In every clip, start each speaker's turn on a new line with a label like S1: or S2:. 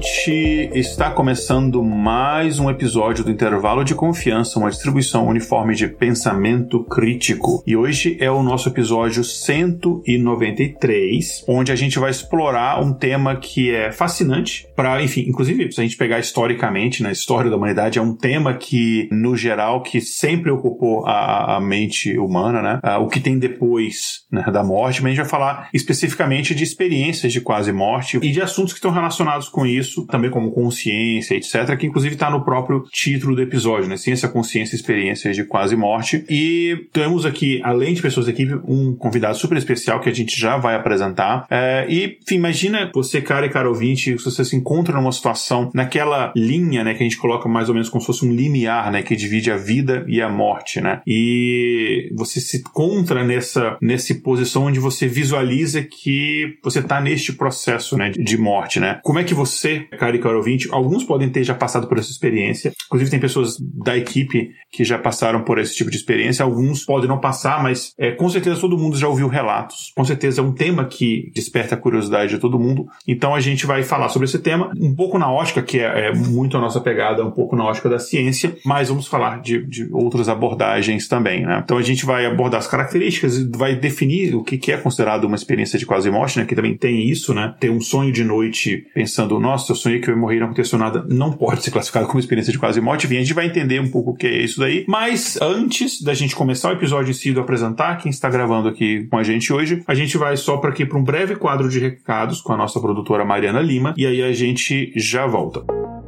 S1: Ouvinte, está começando mais um episódio do Intervalo de Confiança, uma distribuição uniforme de pensamento crítico. E hoje é o nosso episódio 193, onde a gente vai explorar um tema que é fascinante para, enfim, inclusive, se a gente pegar historicamente na né, história da humanidade, é um tema que, no geral, que sempre ocupou a, a mente humana, né? Uh, o que tem depois né, da morte, mas a gente vai falar especificamente de experiências de quase morte e de assuntos que estão relacionados com isso, também como consciência, etc., que inclusive está no próprio título do episódio, né? Ciência, Consciência Experiências de Quase Morte. E temos aqui, além de pessoas da equipe, um convidado super especial que a gente já vai apresentar. É, e, enfim, imagina você, cara e cara ouvinte, se você se encontra numa situação naquela linha, né, que a gente coloca mais ou menos como se fosse um limiar, né, que divide a vida e a morte, né? E você se encontra nessa, nessa posição onde você visualiza que você está neste processo, né, de morte, né? Como é que você você, cara e ouvinte, alguns podem ter já passado por essa experiência. Inclusive, tem pessoas da equipe que já passaram por esse tipo de experiência. Alguns podem não passar, mas é, com certeza todo mundo já ouviu relatos. Com certeza é um tema que desperta a curiosidade de todo mundo. Então a gente vai falar sobre esse tema, um pouco na ótica, que é, é muito a nossa pegada, um pouco na ótica da ciência, mas vamos falar de, de outras abordagens também. Né? Então a gente vai abordar as características e vai definir o que, que é considerado uma experiência de quase morte, né? que também tem isso, né? Ter um sonho de noite pensando, nossa, eu sonhei que eu ia morrer e não aconteceu nada, não pode ser classificado como experiência de quase morte. Enfim, a gente vai entender um pouco o que é isso daí. Mas antes da gente começar o episódio em si do apresentar quem está gravando aqui com a gente hoje, a gente vai só para aqui para um breve quadro de recados com a nossa produtora Mariana Lima e aí a gente já volta.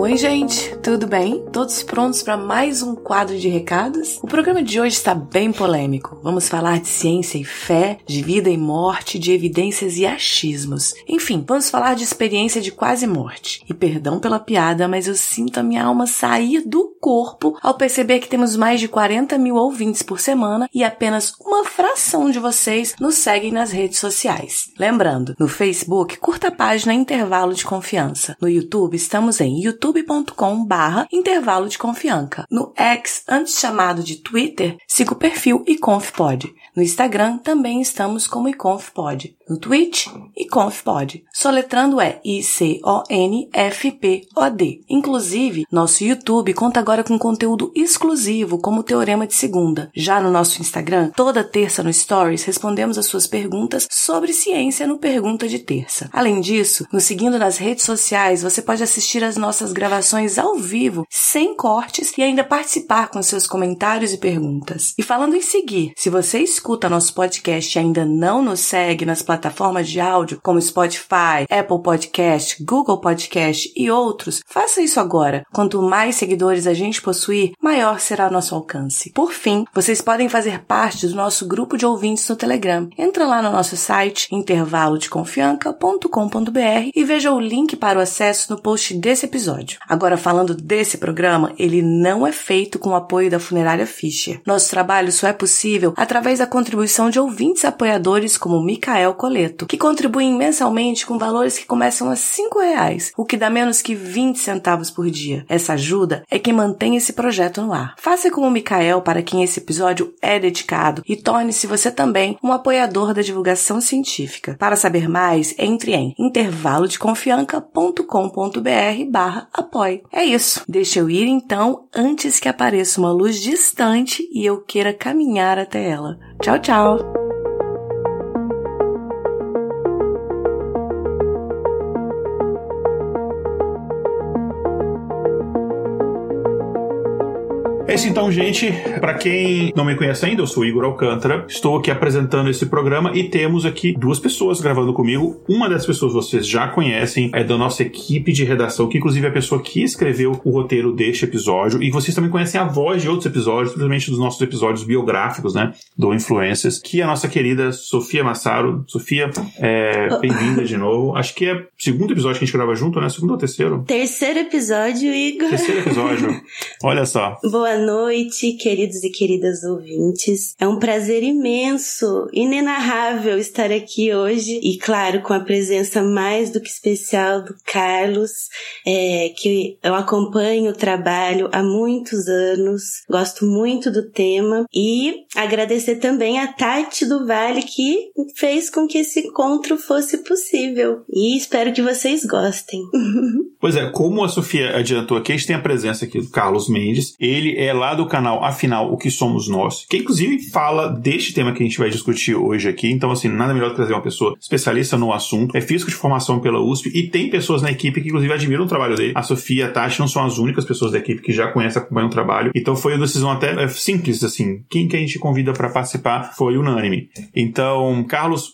S2: Oi, gente, tudo bem? Todos prontos para mais um quadro de recados? O programa de hoje está bem polêmico. Vamos falar de ciência e fé, de vida e morte, de evidências e achismos. Enfim, vamos falar de experiência de quase morte. E perdão pela piada, mas eu sinto a minha alma sair do corpo ao perceber que temos mais de 40 mil ouvintes por semana e apenas uma fração de vocês nos seguem nas redes sociais. Lembrando, no Facebook, curta a página Intervalo de Confiança. No YouTube, estamos em YouTube youtube.com barra intervalo de confiança. No X, antes chamado de Twitter, siga o perfil iconfpod. No Instagram também estamos como iconfpod. No Twitch, iconfpod. Soletrando é I-C-O-N-F-P-O-D. Inclusive, nosso YouTube conta agora com conteúdo exclusivo como o Teorema de Segunda. Já no nosso Instagram, toda terça no Stories respondemos as suas perguntas sobre ciência no Pergunta de Terça. Além disso, nos seguindo nas redes sociais, você pode assistir às nossas gravações ao vivo, sem cortes e ainda participar com seus comentários e perguntas. E falando em seguir, se você escuta nosso podcast e ainda não nos segue nas plataformas de áudio como Spotify, Apple Podcast, Google Podcast e outros, faça isso agora. Quanto mais seguidores a gente possuir, maior será nosso alcance. Por fim, vocês podem fazer parte do nosso grupo de ouvintes no Telegram. Entra lá no nosso site intervalodeconfianca.com.br e veja o link para o acesso no post desse episódio. Agora, falando desse programa, ele não é feito com o apoio da funerária Fischer. Nosso trabalho só é possível através da contribuição de ouvintes apoiadores como Micael Coleto, que contribuem mensalmente com valores que começam a reais, o que dá menos que 20 centavos por dia. Essa ajuda é quem mantém esse projeto no ar. Faça como o Micael para quem esse episódio é dedicado e torne-se você também um apoiador da divulgação científica. Para saber mais, entre em intervalodeconfianca.com.br barra apoie. É isso. Deixa eu ir então antes que apareça uma luz distante e eu queira caminhar até ela. 找
S1: 找。Isso então, gente. Para quem não me conhece ainda, eu sou Igor Alcântara. Estou aqui apresentando esse programa e temos aqui duas pessoas gravando comigo. Uma das pessoas vocês já conhecem, é da nossa equipe de redação, que inclusive é a pessoa que escreveu o roteiro deste episódio. E vocês também conhecem a voz de outros episódios, principalmente dos nossos episódios biográficos, né? Do Influencers, que é a nossa querida Sofia Massaro. Sofia, é, bem-vinda de novo. Acho que é segundo episódio que a gente grava junto, né? Segundo ou terceiro?
S3: Terceiro episódio, Igor.
S1: Terceiro episódio. Olha só.
S3: Boa noite, queridos e queridas ouvintes. É um prazer imenso, inenarrável estar aqui hoje e, claro, com a presença mais do que especial do Carlos, é, que eu acompanho o trabalho há muitos anos, gosto muito do tema e agradecer também a Tati do Vale que fez com que esse encontro fosse possível e espero que vocês gostem.
S1: Pois é, como a Sofia adiantou aqui, a gente tem a presença aqui do Carlos Mendes. Ele é lá do canal Afinal, O Que Somos Nós, que inclusive fala deste tema que a gente vai discutir hoje aqui. Então, assim, nada melhor que trazer uma pessoa especialista no assunto. É físico de formação pela USP e tem pessoas na equipe que, inclusive, admiram o trabalho dele. A Sofia a Tati não são as únicas pessoas da equipe que já conhecem, acompanham o trabalho. Então, foi uma decisão até é, simples, assim. Quem que a gente convida para participar foi unânime. Então, Carlos,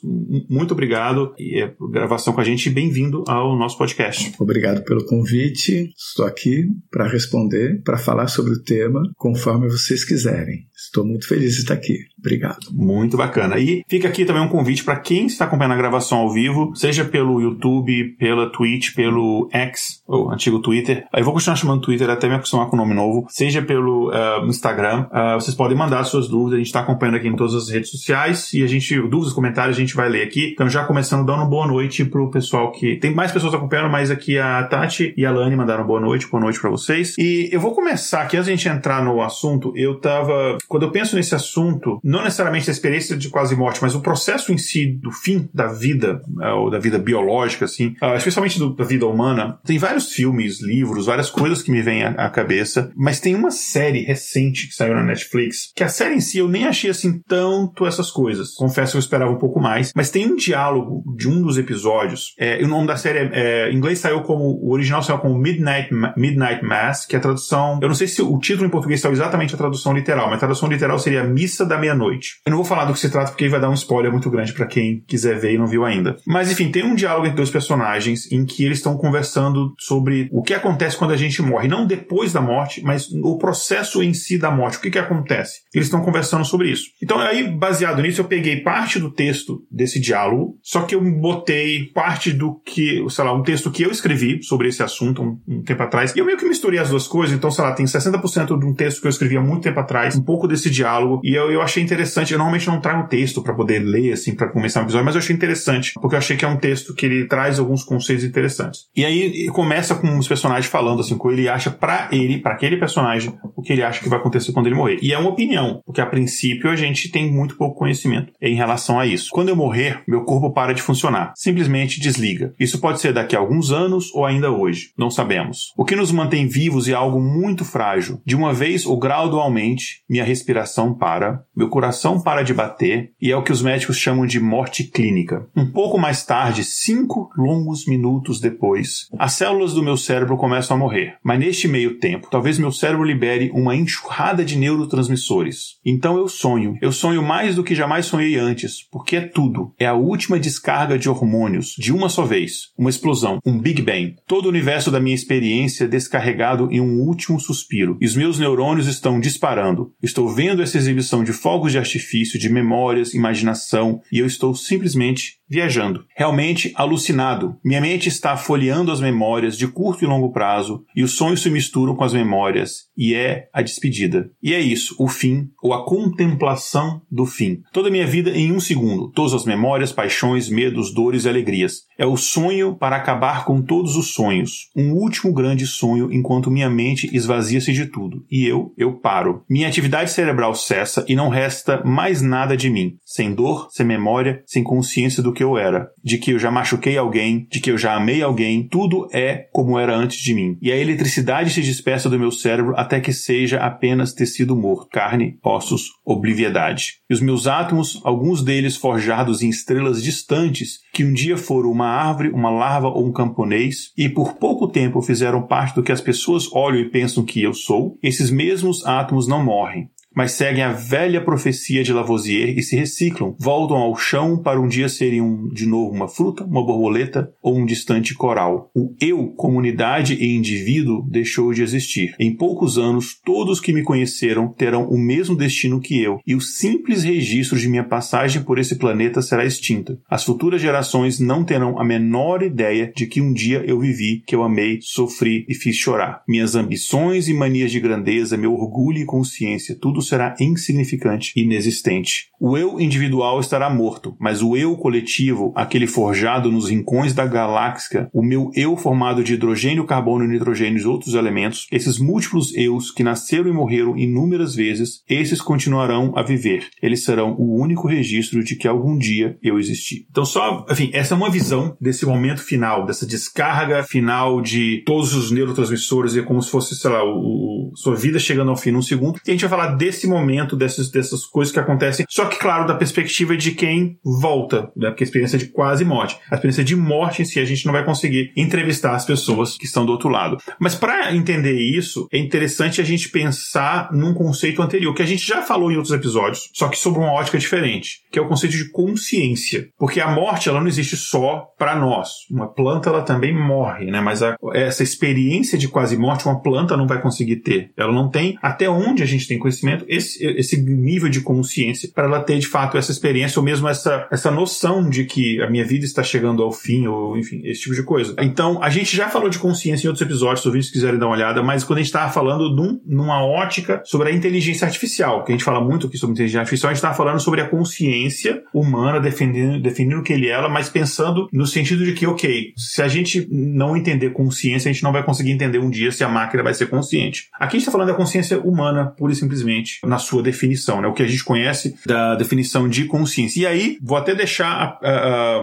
S1: muito obrigado e a gravação com a gente. Bem-vindo ao nosso podcast.
S4: Obrigado pelo convite. Estou aqui para responder, para falar sobre o tema, conforme vocês quiserem. Estou muito feliz de estar aqui. Obrigado.
S1: Muito bacana. E fica aqui também um convite para quem está acompanhando a gravação ao vivo, seja pelo YouTube, pela Twitch, pelo X, o antigo Twitter. Eu vou continuar chamando Twitter até me acostumar com o nome novo. Seja pelo uh, Instagram. Uh, vocês podem mandar suas dúvidas. A gente está acompanhando aqui em todas as redes sociais e a gente, dúvidas, comentários, a gente vai ler aqui. Então, já começando dando boa noite pro pessoal que. Tem mais pessoas acompanhando, mas aqui a Tati e a Lani mandaram boa noite. Boa noite para vocês. E eu vou começar aqui, antes de a gente entrar no assunto, eu tava. Quando eu penso nesse assunto, não necessariamente a experiência de quase morte, mas o processo em si do fim da vida, é, ou da vida biológica, assim, ah, especialmente do, da vida humana, tem vários filmes, livros, várias coisas que me vêm à, à, cabeça, mas tem uma série recente que saiu na Netflix, que a série em si eu nem achei assim tanto essas coisas. Confesso que eu esperava um pouco mais, mas tem um diálogo de um dos episódios, é, e o nome da série é, é, em inglês saiu como, o original saiu como Midnight, Midnight Mass, que é a tradução, eu não sei se o título em português saiu exatamente a tradução literal, mas a tradução literal seria Missa da Meia-Noite. Eu não vou falar do que se trata porque vai dar um spoiler muito grande para quem quiser ver e não viu ainda. Mas enfim, tem um diálogo entre dois personagens em que eles estão conversando sobre o que acontece quando a gente morre, não depois da morte, mas o processo em si da morte, o que que acontece. Eles estão conversando sobre isso. Então aí, baseado nisso, eu peguei parte do texto desse diálogo, só que eu botei parte do que, sei lá, um texto que eu escrevi sobre esse assunto um, um tempo atrás, e eu meio que misturei as duas coisas, então, sei lá, tem 60% de um texto que eu escrevi há muito tempo atrás, um pouco desse diálogo, e eu, eu achei interessante, eu normalmente não trago texto para poder ler, assim, para começar um episódio, mas eu achei interessante, porque eu achei que é um texto que ele traz alguns conceitos interessantes. E aí começa com os personagens falando, assim, o que ele acha para ele, para aquele personagem, o que ele acha que vai acontecer quando ele morrer. E é uma opinião, porque a princípio a gente tem muito pouco conhecimento em relação a isso. Quando eu morrer, meu corpo para de funcionar, simplesmente desliga. Isso pode ser daqui a alguns anos ou ainda hoje, não sabemos. O que nos mantém vivos é algo muito frágil. De uma vez ou gradualmente, minha respiração para, meu coração para de bater e é o que os médicos chamam de morte clínica. Um pouco mais tarde, cinco longos minutos depois, as células do meu cérebro começam a morrer. Mas neste meio tempo, talvez meu cérebro libere uma enxurrada de neurotransmissores. Então eu sonho. Eu sonho mais do que jamais sonhei antes, porque é tudo. É a última descarga de hormônios, de uma só vez. Uma explosão, um Big Bang. Todo o universo da minha experiência descarregado em um último suspiro. E os meus neurônios estão disparando. Estou vendo essa exibição de fogos de artifício, de memórias, imaginação, e eu estou simplesmente viajando. Realmente alucinado. Minha mente está folheando as memórias de curto e longo prazo, e os sonhos se misturam com as memórias, e é a despedida. E é isso, o fim, ou a contemplação do fim. Toda a minha vida em um segundo, todas as memórias, paixões, medos, dores e alegrias. É o sonho para acabar com todos os sonhos. Um último grande sonho enquanto minha mente esvazia-se de tudo. E eu, eu paro. Minha atividade cerebral cessa e não resta mais nada de mim. Sem dor, sem memória, sem consciência do que eu era, de que eu já machuquei alguém, de que eu já amei alguém, tudo é como era antes de mim. E a eletricidade se dispersa do meu cérebro até que seja apenas tecido morto, carne, ossos, obliviedade. E os meus átomos, alguns deles forjados em estrelas distantes, que um dia foram uma árvore, uma larva ou um camponês, e por pouco tempo fizeram parte do que as pessoas olham e pensam que eu sou, esses mesmos átomos não morrem mas seguem a velha profecia de Lavoisier e se reciclam, voltam ao chão para um dia serem um, de novo uma fruta, uma borboleta ou um distante coral. O eu, comunidade e indivíduo deixou de existir. Em poucos anos, todos que me conheceram terão o mesmo destino que eu, e o simples registro de minha passagem por esse planeta será extinta. As futuras gerações não terão a menor ideia de que um dia eu vivi, que eu amei, sofri e fiz chorar. Minhas ambições e manias de grandeza, meu orgulho e consciência, tudo será insignificante, inexistente. O eu individual estará morto, mas o eu coletivo, aquele forjado nos rincões da galáxia, o meu eu formado de hidrogênio, carbono, nitrogênio e outros elementos, esses múltiplos eus que nasceram e morreram inúmeras vezes, esses continuarão a viver. Eles serão o único registro de que algum dia eu existi. Então, só, enfim, essa é uma visão desse momento final, dessa descarga final de todos os neurotransmissores, é como se fosse, sei lá, o, sua vida chegando ao fim num segundo. E a gente vai falar desse desse momento, dessas, dessas coisas que acontecem. Só que, claro, da perspectiva de quem volta, né? Porque a experiência de quase morte. A experiência de morte em si, a gente não vai conseguir entrevistar as pessoas que estão do outro lado. Mas para entender isso, é interessante a gente pensar num conceito anterior, que a gente já falou em outros episódios, só que sobre uma ótica diferente, que é o conceito de consciência. Porque a morte, ela não existe só para nós. Uma planta, ela também morre, né? Mas a, essa experiência de quase morte, uma planta não vai conseguir ter. Ela não tem, até onde a gente tem conhecimento, esse, esse nível de consciência para ela ter de fato essa experiência ou mesmo essa, essa noção de que a minha vida está chegando ao fim ou enfim, esse tipo de coisa. Então, a gente já falou de consciência em outros episódios, se ouvintes quiserem dar uma olhada, mas quando a gente estava falando num, numa ótica sobre a inteligência artificial, que a gente fala muito aqui sobre inteligência artificial, a gente estava falando sobre a consciência humana, defendendo, definindo o que ele é, mas pensando no sentido de que, ok, se a gente não entender consciência, a gente não vai conseguir entender um dia se a máquina vai ser consciente. Aqui a gente está falando da consciência humana, pura e simplesmente na sua definição, né? O que a gente conhece da definição de consciência. E aí, vou até deixar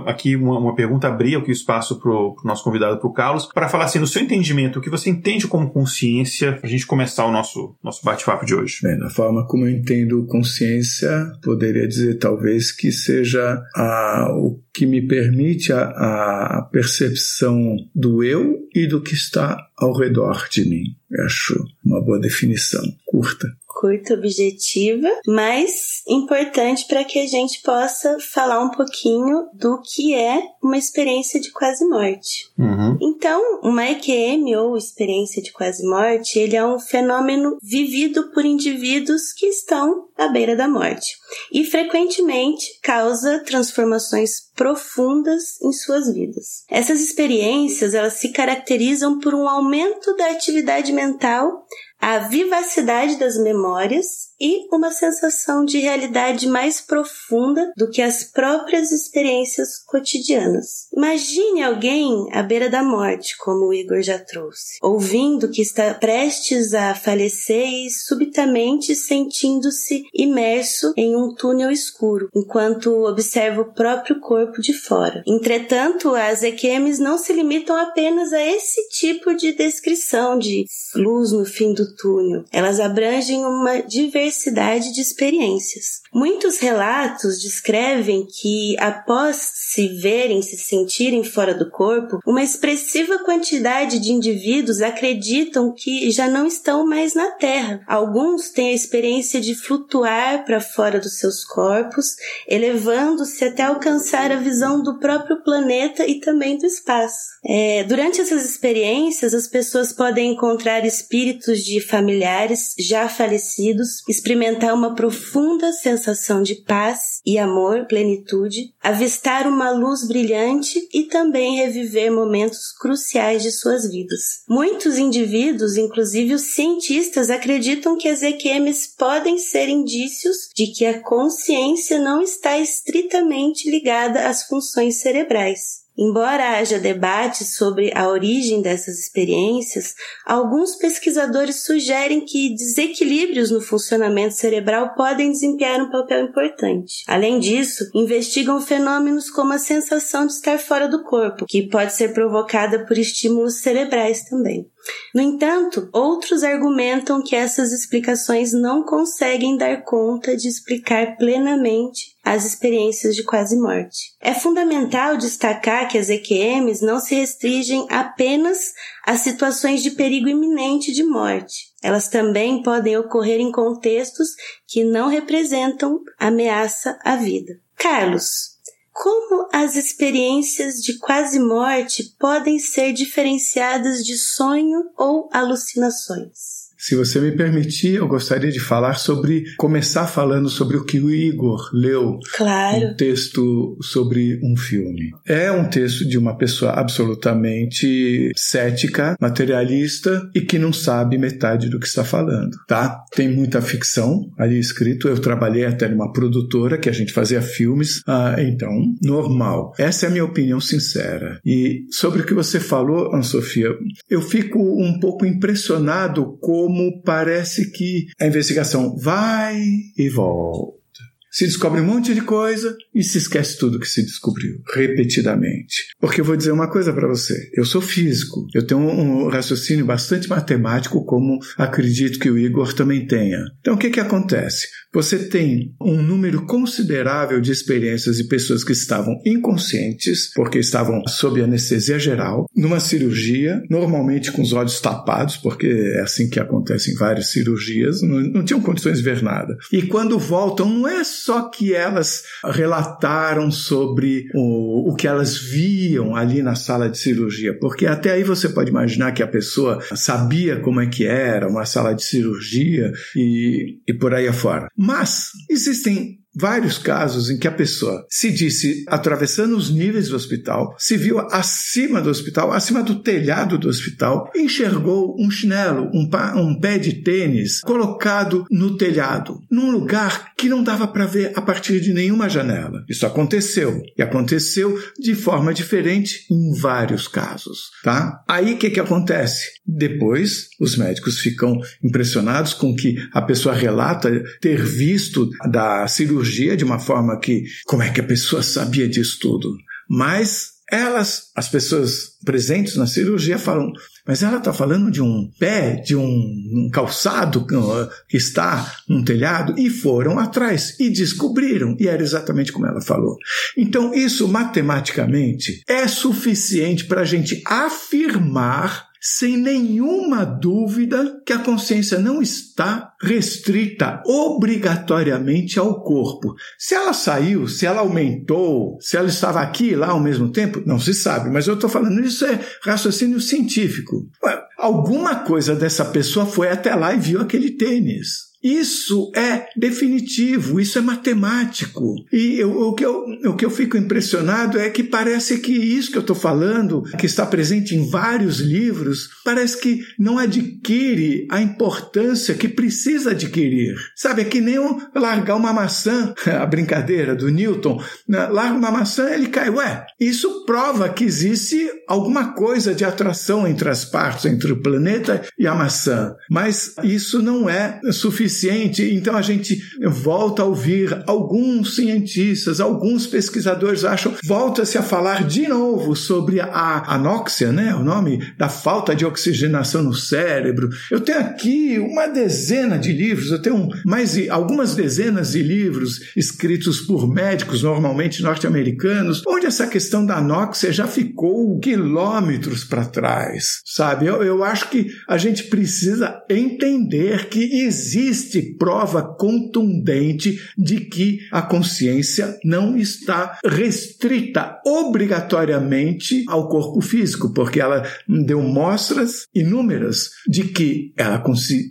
S1: aqui uma, uma, pergunta, abrir aqui o espaço para o nosso convidado, para o Carlos, para falar assim, no seu entendimento, o que você entende como consciência, a gente começar o nosso, nosso bate-papo de hoje.
S4: Bem, na forma como eu entendo consciência, poderia dizer talvez que seja a, o que me permite a, a percepção do eu e do que está ao redor de mim. Eu acho uma boa definição, curta
S3: curta, objetiva, mas importante para que a gente possa falar um pouquinho do que é uma experiência de quase morte.
S1: Uhum.
S3: Então, uma EQM ou experiência de quase morte, ele é um fenômeno vivido por indivíduos que estão à beira da morte e frequentemente causa transformações profundas em suas vidas. Essas experiências, elas se caracterizam por um aumento da atividade mental a vivacidade das memórias e uma sensação de realidade mais profunda do que as próprias experiências cotidianas. Imagine alguém à beira da morte, como o Igor já trouxe, ouvindo que está prestes a falecer e subitamente sentindo-se imerso em um túnel escuro, enquanto observa o próprio corpo de fora. Entretanto, as EQMs não se limitam apenas a esse tipo de descrição de luz no fim do túnel. Elas abrangem uma diversidade diversidade de experiências. Muitos relatos descrevem que, após se verem, se sentirem fora do corpo, uma expressiva quantidade de indivíduos acreditam que já não estão mais na Terra. Alguns têm a experiência de flutuar para fora dos seus corpos, elevando-se até alcançar a visão do próprio planeta e também do espaço. É, durante essas experiências, as pessoas podem encontrar espíritos de familiares já falecidos, experimentar uma profunda sensação de paz e amor, plenitude, avistar uma luz brilhante e também reviver momentos cruciais de suas vidas. Muitos indivíduos, inclusive os cientistas, acreditam que as EQMs podem ser indícios de que a consciência não está estritamente ligada às funções cerebrais. Embora haja debate sobre a origem dessas experiências, alguns pesquisadores sugerem que desequilíbrios no funcionamento cerebral podem desempenhar um papel importante. Além disso, investigam fenômenos como a sensação de estar fora do corpo, que pode ser provocada por estímulos cerebrais também. No entanto, outros argumentam que essas explicações não conseguem dar conta de explicar plenamente as experiências de quase morte. É fundamental destacar que as EQMs não se restringem apenas a situações de perigo iminente de morte. Elas também podem ocorrer em contextos que não representam ameaça à vida. Carlos, como as experiências de quase morte podem ser diferenciadas de sonho ou alucinações?
S4: Se você me permitir, eu gostaria de falar sobre, começar falando sobre o que o Igor leu.
S3: Claro.
S4: Um texto sobre um filme. É um texto de uma pessoa absolutamente cética, materialista e que não sabe metade do que está falando, tá? Tem muita ficção ali escrito. Eu trabalhei até numa produtora que a gente fazia filmes, ah, então, normal. Essa é a minha opinião sincera. E sobre o que você falou, Ana Sofia, eu fico um pouco impressionado com como parece que a investigação vai e volta. Se descobre um monte de coisa e se esquece tudo que se descobriu, repetidamente. Porque eu vou dizer uma coisa para você: eu sou físico, eu tenho um raciocínio bastante matemático, como acredito que o Igor também tenha. Então o que, que acontece? Você tem um número considerável de experiências de pessoas que estavam inconscientes, porque estavam sob anestesia geral, numa cirurgia, normalmente com os olhos tapados, porque é assim que acontece em várias cirurgias, não, não tinham condições de ver nada. E quando voltam, não é só que elas relataram sobre o, o que elas viam ali na sala de cirurgia, porque até aí você pode imaginar que a pessoa sabia como é que era uma sala de cirurgia e, e por aí afora. Mas existem vários casos em que a pessoa se disse atravessando os níveis do hospital, se viu acima do hospital, acima do telhado do hospital, enxergou um chinelo, um, um pé de tênis colocado no telhado, num lugar que não dava para ver a partir de nenhuma janela. Isso aconteceu e aconteceu de forma diferente em vários casos, tá? Aí o que que acontece? Depois os médicos ficam impressionados com que a pessoa relata ter visto da cirurgia cirurgia de uma forma que, como é que a pessoa sabia disso tudo? Mas elas, as pessoas presentes na cirurgia falam, mas ela está falando de um pé, de um, um, calçado que está num telhado, e foram atrás e descobriram, e era exatamente como ela falou. Então, isso matematicamente é suficiente para a gente afirmar sem nenhuma dúvida que a consciência não está restrita obrigatoriamente ao corpo. Se ela saiu, se ela aumentou, se ela estava aqui e lá ao mesmo tempo, não se sabe, mas eu estou falando isso é raciocínio científico. Alguma coisa dessa pessoa foi até lá e viu aquele tênis. Isso é definitivo, isso é matemático. E eu, o, que eu, o que eu fico impressionado é que parece que isso que eu estou falando, que está presente em vários livros, parece que não adquire a importância que precisa adquirir. Sabe, é que nem largar uma maçã, a brincadeira do Newton, né? larga uma maçã ele cai. Ué, isso prova que existe alguma coisa de atração entre as partes, entre o planeta e a maçã. Mas isso não é suficiente suficiente, então a gente volta a ouvir alguns cientistas, alguns pesquisadores acham, volta-se a falar de novo sobre a anóxia, né, o nome da falta de oxigenação no cérebro. Eu tenho aqui uma dezena de livros, eu tenho mais algumas dezenas de livros escritos por médicos, normalmente norte-americanos, onde essa questão da anóxia já ficou quilômetros para trás, sabe? Eu, eu acho que a gente precisa entender que existe existe prova contundente de que a consciência não está restrita obrigatoriamente ao corpo físico, porque ela deu mostras inúmeras de que ela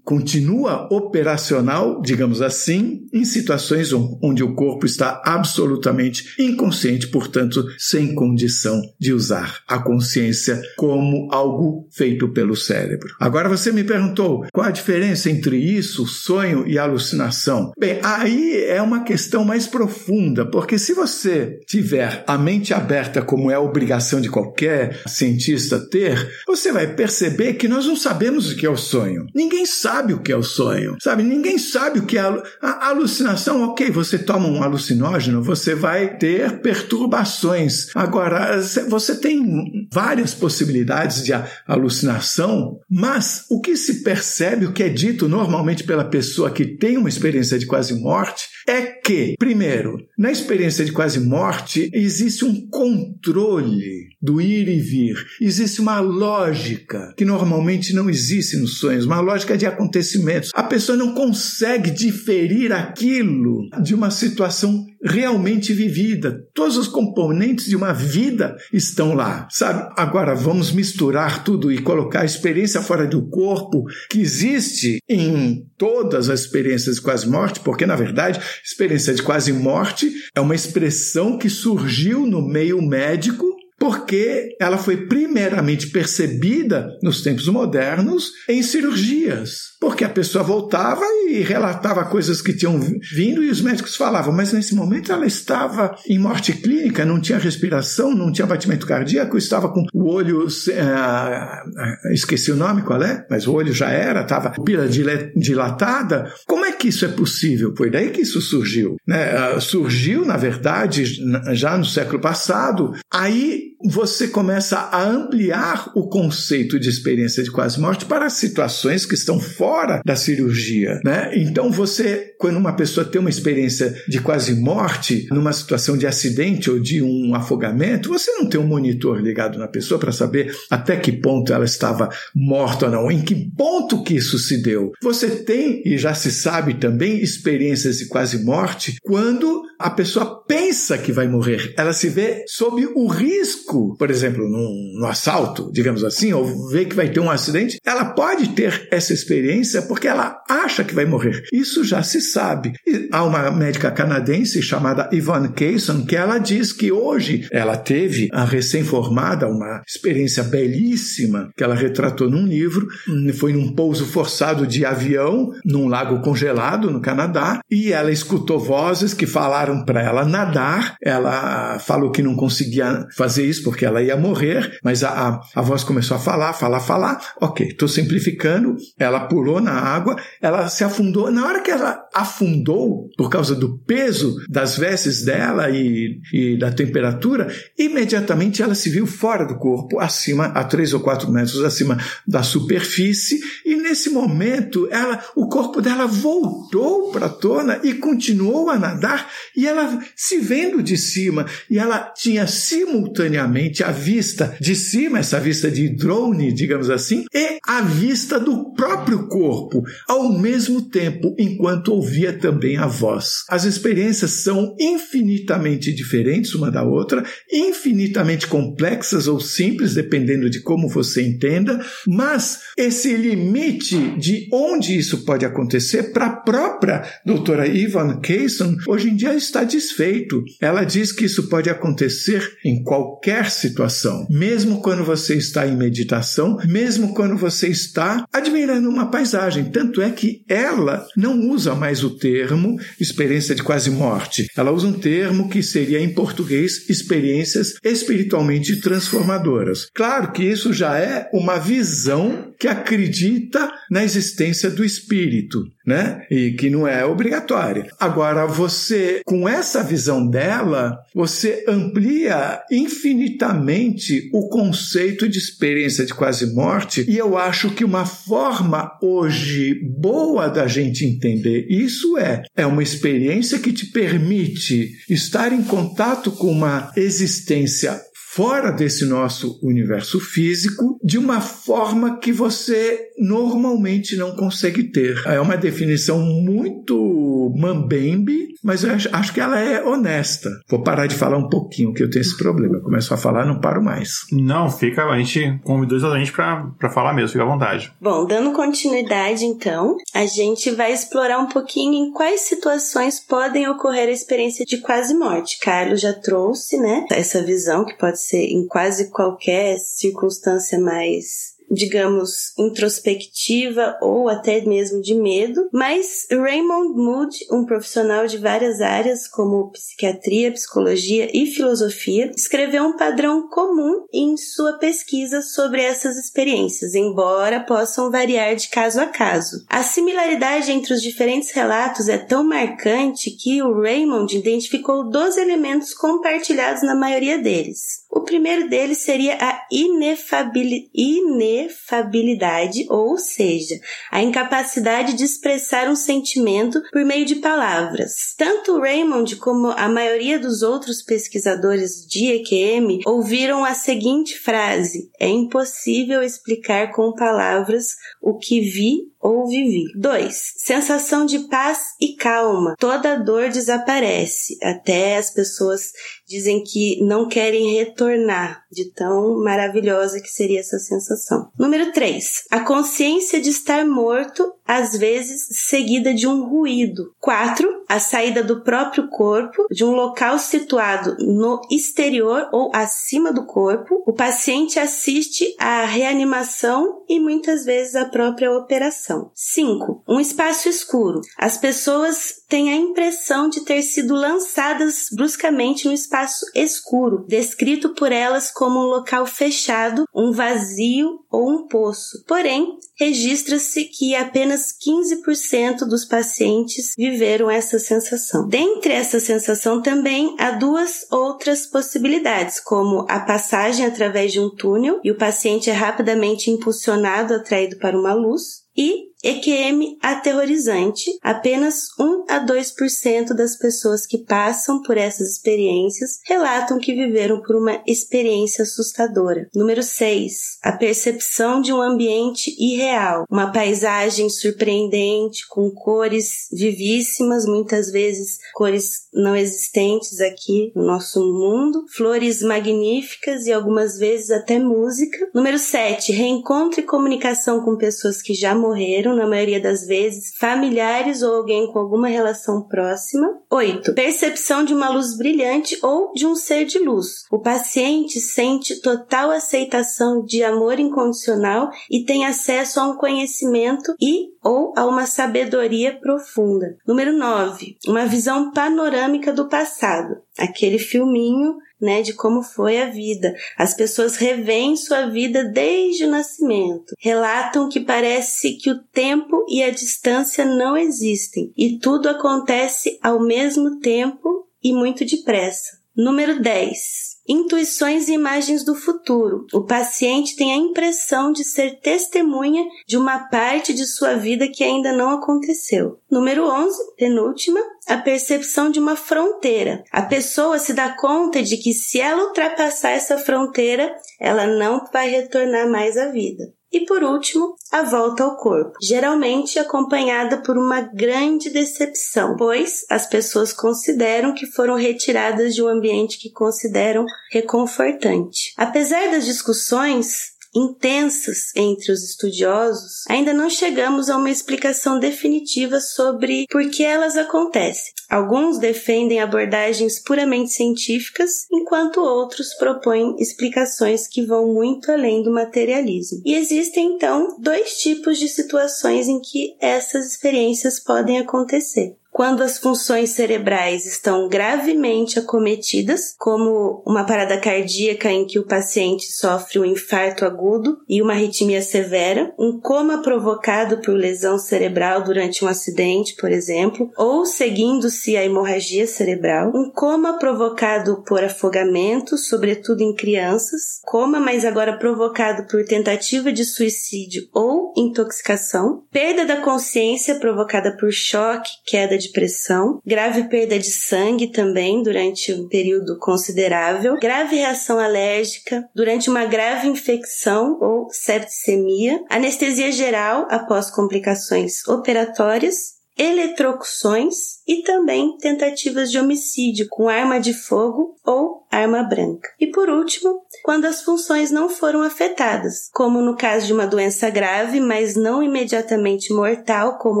S4: continua operacional, digamos assim, em situações onde o corpo está absolutamente inconsciente, portanto, sem condição de usar a consciência como algo feito pelo cérebro. Agora você me perguntou qual a diferença entre isso, sonho e alucinação? Bem, aí é uma questão mais profunda, porque se você tiver a mente aberta, como é a obrigação de qualquer cientista ter, você vai perceber que nós não sabemos o que é o sonho. Ninguém sabe o que é o sonho, sabe? Ninguém sabe o que é a, a alucinação. Ok, você toma um alucinógeno, você vai ter perturbações. Agora, você tem várias possibilidades de alucinação, mas o que se percebe, o que é dito normalmente pela pessoa que tem uma experiência de quase morte, é que, primeiro, na experiência de quase morte, existe um controle do ir e vir. Existe uma lógica que normalmente não existe nos sonhos, uma lógica de acontecimentos. A pessoa não consegue diferir aquilo de uma situação realmente vivida. Todos os componentes de uma vida estão lá, sabe? Agora vamos misturar tudo e colocar a experiência fora do corpo que existe em todas as experiências de quase morte, porque na verdade, experiência de quase morte é uma expressão que surgiu no meio médico porque ela foi primeiramente percebida nos tempos modernos em cirurgias porque a pessoa voltava e relatava coisas que tinham vindo e os médicos falavam, mas nesse momento ela estava em morte clínica, não tinha respiração, não tinha batimento cardíaco, estava com o olho, uh, esqueci o nome qual é, mas o olho já era, estava pila dilatada. Como é que isso é possível? Foi daí que isso surgiu. Né? Uh, surgiu, na verdade, já no século passado. Aí você começa a ampliar o conceito de experiência de quase morte para situações que estão fora da cirurgia, né? Então você, quando uma pessoa tem uma experiência de quase morte, numa situação de acidente ou de um afogamento, você não tem um monitor ligado na pessoa para saber até que ponto ela estava morta ou não, em que ponto que isso se deu. Você tem, e já se sabe também, experiências de quase morte quando a pessoa pensa que vai morrer, ela se vê sob o risco, por exemplo, num, num assalto, digamos assim, ou vê que vai ter um acidente, ela pode ter essa experiência porque ela acha que vai morrer. Isso já se sabe. E há uma médica canadense chamada Yvonne Kayson que ela diz que hoje ela teve a recém-formada uma experiência belíssima que ela retratou num livro, foi num pouso forçado de avião num lago congelado no Canadá e ela escutou vozes que falaram para ela nadar, ela falou que não conseguia fazer isso porque ela ia morrer, mas a, a, a voz começou a falar, falar, falar. Ok, estou simplificando. Ela pulou na água, ela se afundou. Na hora que ela afundou, por causa do peso das vestes dela e, e da temperatura, imediatamente ela se viu fora do corpo, acima, a três ou quatro metros acima da superfície, e nesse momento ela, o corpo dela voltou para a tona e continuou a nadar e ela se vendo de cima, e ela tinha simultaneamente a vista de cima, essa vista de drone, digamos assim, e a vista do próprio corpo, ao mesmo tempo, enquanto ouvia também a voz. As experiências são infinitamente diferentes uma da outra, infinitamente complexas ou simples, dependendo de como você entenda, mas esse limite de onde isso pode acontecer, para a própria doutora Ivan Kayson, hoje em dia está desfeito. Ela diz que isso pode acontecer em qualquer situação, mesmo quando você está em meditação, mesmo quando você está admirando uma paisagem. Tanto é que ela não usa mais o termo experiência de quase morte. Ela usa um termo que seria em português experiências espiritualmente transformadoras. Claro que isso já é uma visão que acredita na existência do espírito, né? E que não é obrigatória. Agora, você, com essa visão dela, você amplia infinitamente o conceito de experiência de quase morte, e eu acho que uma forma hoje boa da gente entender isso é é uma experiência que te permite estar em contato com uma existência fora desse nosso universo físico de uma forma que você normalmente não consegue ter. É uma definição muito mambembe, mas eu acho que ela é honesta. Vou parar de falar um pouquinho, que eu tenho esse problema. Eu começo a falar, não paro mais.
S1: Não, fica, a gente convidou a gente para falar mesmo, fica à vontade.
S3: Bom, dando continuidade então, a gente vai explorar um pouquinho em quais situações podem ocorrer a experiência de quase morte. Carlos já trouxe, né, essa visão que pode ser em quase qualquer circunstância mais digamos, introspectiva ou até mesmo de medo, mas Raymond Moody, um profissional de várias áreas como psiquiatria, psicologia e filosofia, escreveu um padrão comum em sua pesquisa sobre essas experiências, embora possam variar de caso a caso. A similaridade entre os diferentes relatos é tão marcante que o Raymond identificou 12 elementos compartilhados na maioria deles. O primeiro deles seria a inefabilidade, ou seja, a incapacidade de expressar um sentimento por meio de palavras. Tanto Raymond como a maioria dos outros pesquisadores de EQM ouviram a seguinte frase: é impossível explicar com palavras o que vi ou vivi. 2. Sensação de paz e calma. Toda dor desaparece. Até as pessoas dizem que não querem retornar de tão maravilhosa que seria essa sensação. Número 3. A consciência de estar morto, às vezes seguida de um ruído. 4. A saída do próprio corpo de um local situado no exterior ou acima do corpo. O paciente assiste à reanimação e muitas vezes à própria operação. 5. Um espaço escuro. As pessoas têm a impressão de ter sido lançadas bruscamente no espaço escuro, descrito por elas como um local fechado, um vazio ou um poço. Porém, registra-se que apenas 15% dos pacientes viveram essa sensação. Dentre essa sensação também há duas outras possibilidades, como a passagem através de um túnel e o paciente é rapidamente impulsionado, atraído para uma luz, e EQM aterrorizante. Apenas 1 a 2% das pessoas que passam por essas experiências relatam que viveram por uma experiência assustadora. Número 6. A percepção de um ambiente irreal, uma paisagem surpreendente com cores vivíssimas, muitas vezes cores não existentes aqui no nosso mundo, flores magníficas e algumas vezes até música. Número 7. Reencontro e comunicação com pessoas que já morreram na maioria das vezes, familiares ou alguém com alguma relação próxima. 8. Percepção de uma luz brilhante ou de um ser de luz. O paciente sente total aceitação de amor incondicional e tem acesso a um conhecimento e ou a uma sabedoria profunda. Número 9. Uma visão panorâmica do passado. Aquele filminho né, de como foi a vida. As pessoas revêem sua vida desde o nascimento. Relatam que parece que o tempo e a distância não existem e tudo acontece ao mesmo tempo e muito depressa. Número 10. Intuições e imagens do futuro. O paciente tem a impressão de ser testemunha de uma parte de sua vida que ainda não aconteceu. Número 11, penúltima, a percepção de uma fronteira. A pessoa se dá conta de que se ela ultrapassar essa fronteira, ela não vai retornar mais à vida. E por último, a volta ao corpo, geralmente acompanhada por uma grande decepção, pois as pessoas consideram que foram retiradas de um ambiente que consideram reconfortante. Apesar das discussões, intensas entre os estudiosos, ainda não chegamos a uma explicação definitiva sobre por que elas acontecem. Alguns defendem abordagens puramente científicas, enquanto outros propõem explicações que vão muito além do materialismo. E existem então dois tipos de situações em que essas experiências podem acontecer quando as funções cerebrais estão gravemente acometidas, como uma parada cardíaca em que o paciente sofre um infarto agudo e uma arritmia severa, um coma provocado por lesão cerebral durante um acidente, por exemplo, ou seguindo-se a hemorragia cerebral, um coma provocado por afogamento, sobretudo em crianças, coma, mas agora provocado por tentativa de suicídio ou intoxicação, perda da consciência provocada por choque, queda de de pressão, grave perda de sangue também durante um período considerável, grave reação alérgica durante uma grave infecção ou septicemia, anestesia geral após complicações operatórias, eletrocuções, e também tentativas de homicídio com arma de fogo ou arma branca. E por último, quando as funções não foram afetadas, como no caso de uma doença grave, mas não imediatamente mortal, como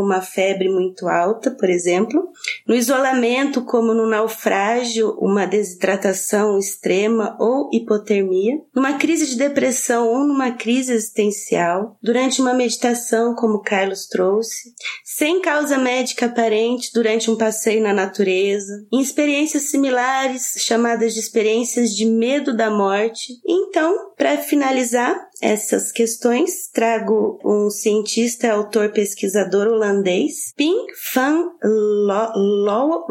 S3: uma febre muito alta, por exemplo, no isolamento, como no naufrágio, uma desidratação extrema ou hipotermia, numa crise de depressão ou numa crise existencial, durante uma meditação, como Carlos trouxe, sem causa médica aparente durante um passeio na natureza, em experiências similares chamadas de experiências de medo da morte. Então, para finalizar, essas questões, trago um cientista, autor, pesquisador holandês, Pink van Lommel,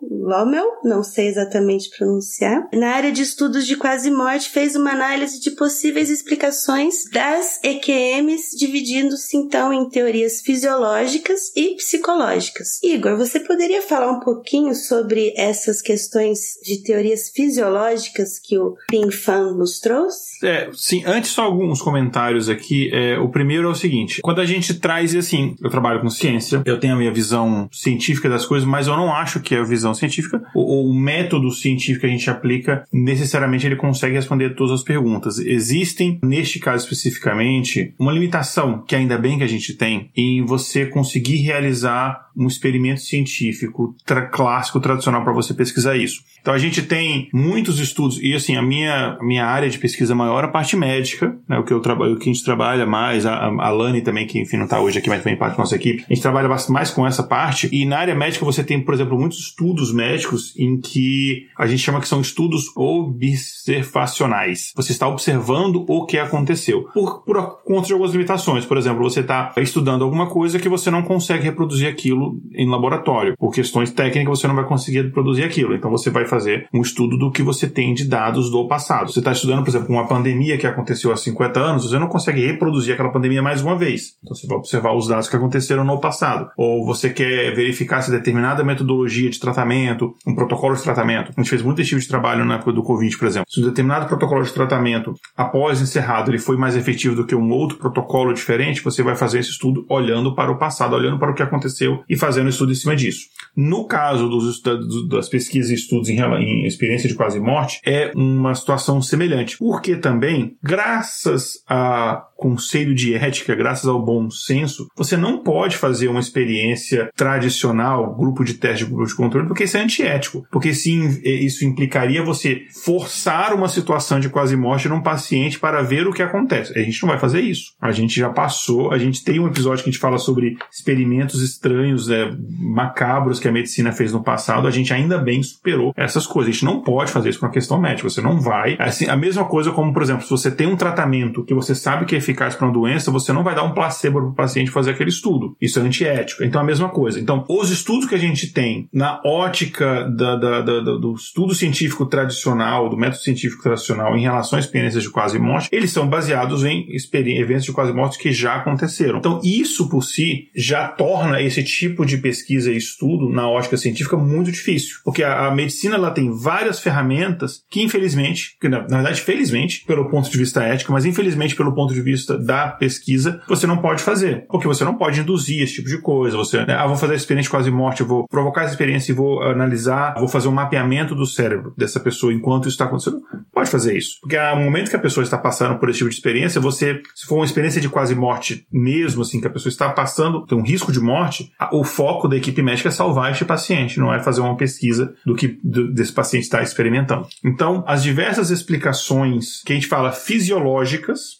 S3: Lommel, não sei exatamente pronunciar, na área de estudos de quase morte, fez uma análise de possíveis explicações das EQMs, dividindo-se então em teorias fisiológicas e psicológicas. Igor, você poderia falar um pouquinho sobre essas questões de teorias fisiológicas que o Pink Fan nos trouxe?
S1: É, sim, antes só alguns comentários aqui. É, o primeiro é o seguinte: quando a gente traz, assim, eu trabalho com ciência, eu tenho a minha visão científica das coisas, mas eu não acho que é a visão científica, o, o método científico que a gente aplica, necessariamente ele consegue responder todas as perguntas. Existem, neste caso especificamente, uma limitação que ainda bem que a gente tem em você conseguir realizar um experimento científico tra clássico, tradicional para você pesquisar isso. Então a gente tem muitos estudos, e assim, a minha, a minha área de pesquisa maior é a parte médica, né, o que eu trabalho, o que a gente trabalha mais, a, a Lani também, que enfim não está hoje aqui, mas também parte da nossa equipe, a gente trabalha mais com essa parte, e na área médica você tem, por exemplo, muitos estudos médicos em que a gente chama que são estudos observacionais. Você está observando o que aconteceu, por, por conta de algumas limitações. Por exemplo, você está estudando alguma coisa que você não consegue reproduzir aquilo em laboratório. Por questões técnicas, você não vai conseguir reproduzir aquilo. Então você vai fazer um estudo do que você tem de dados do passado. Você está estudando, por exemplo, uma pandemia que aconteceu há 50 anos, você não consegue reproduzir aquela pandemia mais uma vez. Então você vai observar os dados que aconteceram no passado. Ou você quer verificar se determinada metodologia de tratamento, um protocolo de tratamento. A gente fez muito esse tipo de trabalho na época do Covid, por exemplo. Se um determinado protocolo de tratamento, após encerrado, ele foi mais efetivo do que um outro protocolo diferente, você vai fazer esse estudo olhando para o passado, olhando para o que aconteceu e fazendo estudo em cima disso. No caso dos, das pesquisas e estudos em, em experiência de quase morte, é uma situação semelhante. Porque também, graças a conselho de ética, graças ao bom senso, você não pode fazer uma experiência tradicional, grupo de teste, grupo de controle, porque isso é antiético. Porque sim, isso implicaria você forçar uma situação de quase morte num paciente para ver o que acontece. A gente não vai fazer isso. A gente já passou, a gente tem um episódio que a gente fala sobre experimentos estranhos, né, macabros que a medicina fez no passado. A gente ainda bem superou essas coisas. A gente não pode fazer isso com a questão médica. Você não vai. Assim, a mesma coisa como, por exemplo, se você tem um tratamento que você sabe que é eficaz para uma doença, você não vai dar um placebo para o paciente fazer aquele estudo. Isso é antiético. Então, a mesma coisa. Então, os estudos que a gente tem na ótica da, da, da, do estudo científico tradicional, do método científico tradicional em relação a experiências de quase morte, eles são baseados em eventos de quase morte que já aconteceram. Então, isso por si já torna esse tipo de pesquisa e estudo na ótica científica muito difícil. Porque a, a medicina ela tem várias ferramentas que, infelizmente, que na, na verdade, felizmente, pelo ponto de vista ético, mas infelizmente pelo ponto de vista da pesquisa, você não pode fazer. Porque você não pode induzir esse tipo de coisa. Você, né, ah, vou fazer a experiência quase morte, vou provocar essa experiência e vou analisar, vou fazer um mapeamento do cérebro dessa pessoa enquanto isso está acontecendo. Pode fazer isso. Porque no momento que a pessoa está passando por esse tipo de experiência, você, se for uma experiência de quase morte mesmo, assim, que a pessoa está passando, tem um risco de morte, o foco da equipe médica é salvar este paciente, não é fazer uma pesquisa do que desse paciente está experimentando. Então, as diversas explicações que a gente fala fisiológicas,